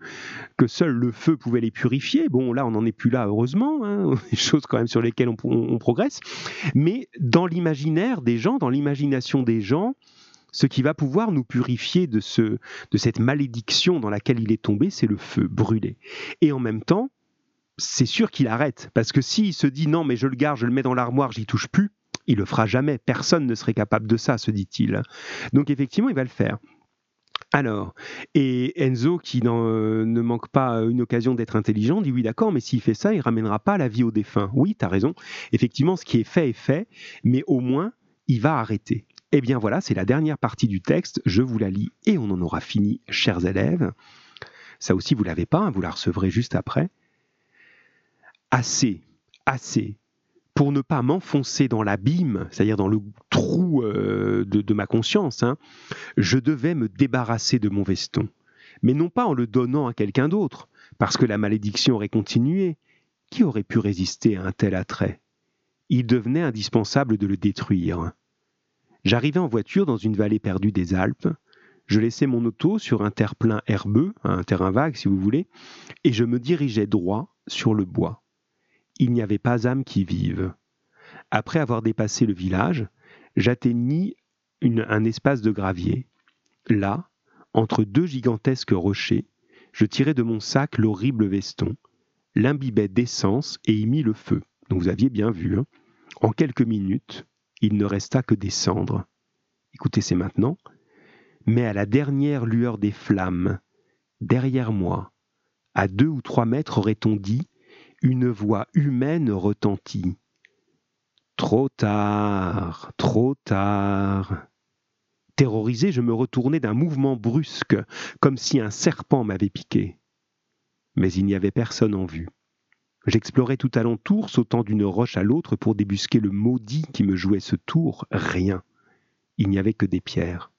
que seul le feu pouvait les purifier. Bon, là on n'en est plus là, heureusement, hein, des choses quand même sur lesquelles on, on progresse. Mais dans l'imaginaire des gens, dans l'imagination des gens, ce qui va pouvoir nous purifier de, ce, de cette malédiction dans laquelle il est tombé, c'est le feu brûlé. Et en même temps, c'est sûr qu'il arrête, parce que s'il se dit non, mais je le garde, je le mets dans l'armoire, j'y touche plus, il le fera jamais. Personne ne serait capable de ça, se dit-il. Donc effectivement, il va le faire. Alors, et Enzo, qui ne manque pas une occasion d'être intelligent, dit oui, d'accord, mais s'il fait ça, il ramènera pas la vie aux défunts. Oui, tu as raison. Effectivement, ce qui est fait est fait, mais au moins, il va arrêter. Eh bien voilà, c'est la dernière partie du texte, je vous la lis et on en aura fini, chers élèves. Ça aussi, vous l'avez pas, hein, vous la recevrez juste après. Assez, assez, pour ne pas m'enfoncer dans l'abîme, c'est-à-dire dans le trou euh, de, ma conscience, hein, je devais me débarrasser de mon veston. Mais non pas en le donnant à quelqu'un d'autre, parce que la malédiction aurait continué. Qui aurait pu résister à un tel attrait? Il devenait indispensable de le détruire. J'arrivais en voiture dans une vallée perdue des Alpes. Je laissais mon auto sur un terre-plein herbeux, un terrain vague si vous voulez, et je me dirigeais droit sur le bois. Il n'y avait pas âme qui vive. Après avoir dépassé le village, j'atteignis un espace de gravier. Là, entre deux gigantesques rochers, je tirai de mon sac l'horrible veston, l'imbibai d'essence et y mis le feu. Donc vous aviez bien vu. Hein. En quelques minutes, il ne resta que des cendres. Écoutez, c'est maintenant. Mais à la dernière lueur des flammes, derrière moi, à deux ou trois mètres aurait-on dit, une voix humaine retentit. Trop tard, trop tard. Terrorisé, je me retournai d'un mouvement brusque, comme si un serpent m'avait piqué. Mais il n'y avait personne en vue. J'explorais tout alentour, sautant d'une roche à l'autre pour débusquer le maudit qui me jouait ce tour. Rien. Il n'y avait que des pierres.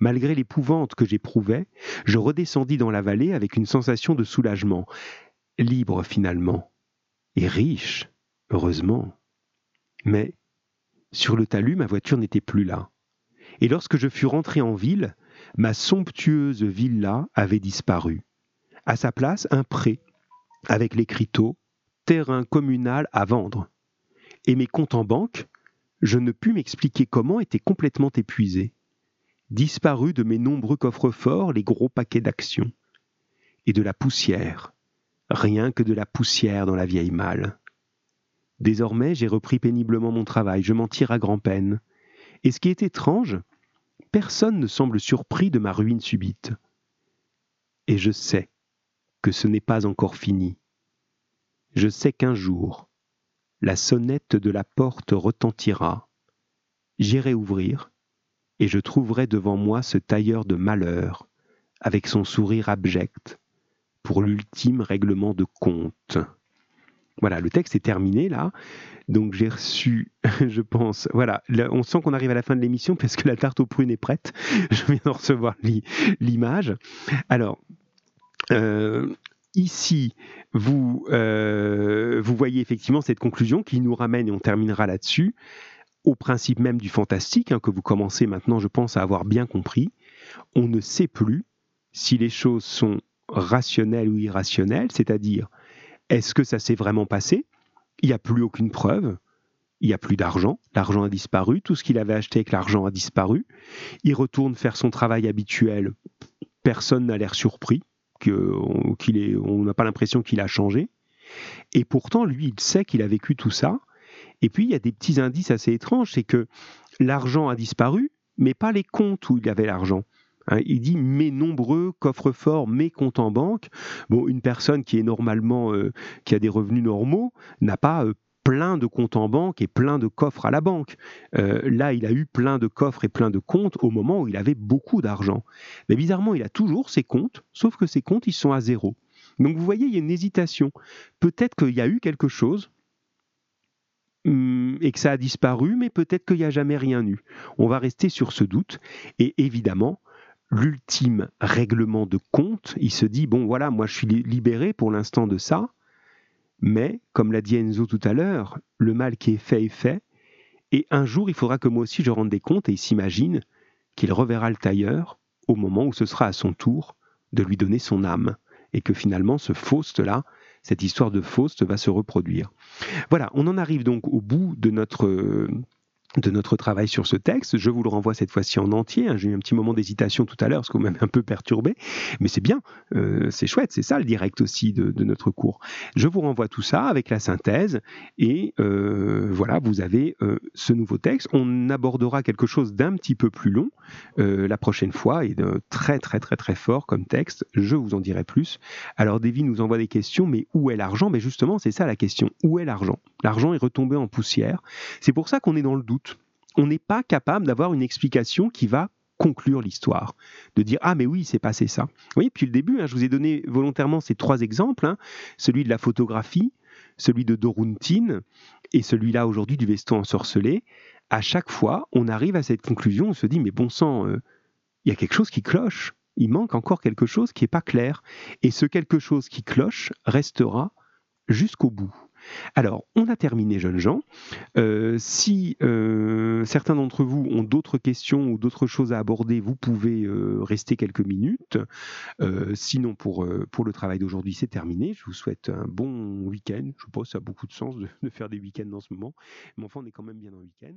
Malgré l'épouvante que j'éprouvais, je redescendis dans la vallée avec une sensation de soulagement, libre finalement, et riche, heureusement. Mais, sur le talus, ma voiture n'était plus là. Et lorsque je fus rentré en ville, ma somptueuse villa avait disparu. À sa place, un pré avec l'écriteau terrain communal à vendre. Et mes comptes en banque, je ne pus m'expliquer comment, étaient complètement épuisés. Disparus de mes nombreux coffres-forts les gros paquets d'actions. Et de la poussière. Rien que de la poussière dans la vieille malle. Désormais, j'ai repris péniblement mon travail, je m'en tire à grand-peine. Et ce qui est étrange, personne ne semble surpris de ma ruine subite. Et je sais que ce n'est pas encore fini. Je sais qu'un jour, la sonnette de la porte retentira. J'irai ouvrir, et je trouverai devant moi ce tailleur de malheur, avec son sourire abject, pour l'ultime règlement de compte. Voilà, le texte est terminé là. Donc j'ai reçu, je pense, voilà, on sent qu'on arrive à la fin de l'émission parce que la tarte aux prunes est prête. Je viens de recevoir l'image. Alors, ici, vous, euh, vous voyez effectivement cette conclusion qui nous ramène, et on terminera là-dessus, au principe même du fantastique, hein, que vous commencez maintenant, je pense, à avoir bien compris. On ne sait plus si les choses sont rationnelles ou irrationnelles, c'est-à-dire, est-ce que ça s'est vraiment passé? Il n'y a plus aucune preuve. Il n'y a plus d'argent, l'argent a disparu, tout ce qu'il avait acheté avec l'argent a disparu. Il retourne faire son travail habituel, personne n'a l'air surpris, qu'il est, on n'a pas l'impression qu'il a changé. Et pourtant, lui, il sait qu'il a vécu tout ça. Et puis, il y a des petits indices assez étranges, c'est que l'argent a disparu, mais pas les comptes où il avait l'argent. Hein, il dit mes nombreux coffres forts, mes comptes en banque. Bon, une personne qui est normalement, euh, qui a des revenus normaux, n'a pas euh, plein de comptes en banque et plein de coffres à la banque. Euh, là, il a eu plein de coffres et plein de comptes au moment où il avait beaucoup d'argent. Mais bizarrement, il a toujours ses comptes, sauf que ses comptes, ils sont à zéro. Donc vous voyez, il y a une hésitation. Peut-être qu'il y a eu quelque chose hum, et que ça a disparu, mais peut-être qu'il n'y a jamais rien eu. On va rester sur ce doute. Et évidemment, l'ultime règlement de compte. Il se dit, bon voilà, moi je suis libéré pour l'instant de ça, mais comme l'a dit Enzo tout à l'heure, le mal qui est fait est fait, et un jour il faudra que moi aussi je rende des comptes, et il s'imagine qu'il reverra le tailleur au moment où ce sera à son tour de lui donner son âme, et que finalement ce Faust-là, cette histoire de Faust va se reproduire. Voilà, on en arrive donc au bout de notre de notre travail sur ce texte. Je vous le renvoie cette fois-ci en entier. Hein. J'ai eu un petit moment d'hésitation tout à l'heure, parce qu'on m'a un peu perturbé, mais c'est bien, euh, c'est chouette, c'est ça le direct aussi de, notre cours. Je vous renvoie tout ça avec la synthèse, et euh, voilà, vous avez euh, ce nouveau texte. On abordera quelque chose d'un petit peu plus long la prochaine fois, et de très très très très fort comme texte. Je vous en dirai plus. Alors Davy nous envoie des questions, mais où est l'argent? Mais justement, c'est ça la question. Où est l'argent? L'argent est retombé en poussière. C'est pour ça qu'on est dans le doute on n'est pas capable d'avoir une explication qui va conclure l'histoire, de dire ah mais oui c'est passé ça. Oui, depuis le début, hein, je vous ai donné volontairement ces trois exemples, hein. celui de la photographie, celui de Doruntine et celui-là aujourd'hui du veston ensorcelé. À chaque fois, on arrive à cette conclusion, on se dit mais bon sang, euh, il y a quelque chose qui cloche, il manque encore quelque chose qui n'est pas clair, et ce quelque chose qui cloche restera jusqu'au bout. Alors, on a terminé, jeunes gens. Euh, si euh, certains d'entre vous ont d'autres questions ou d'autres choses à aborder, vous pouvez euh, rester quelques minutes. sinon, pour, le travail d'aujourd'hui, c'est terminé. Je vous souhaite un bon week-end. Je pense que ça a beaucoup de sens de, de faire des week-ends en ce moment. Mais enfin, on est quand même bien en week-end.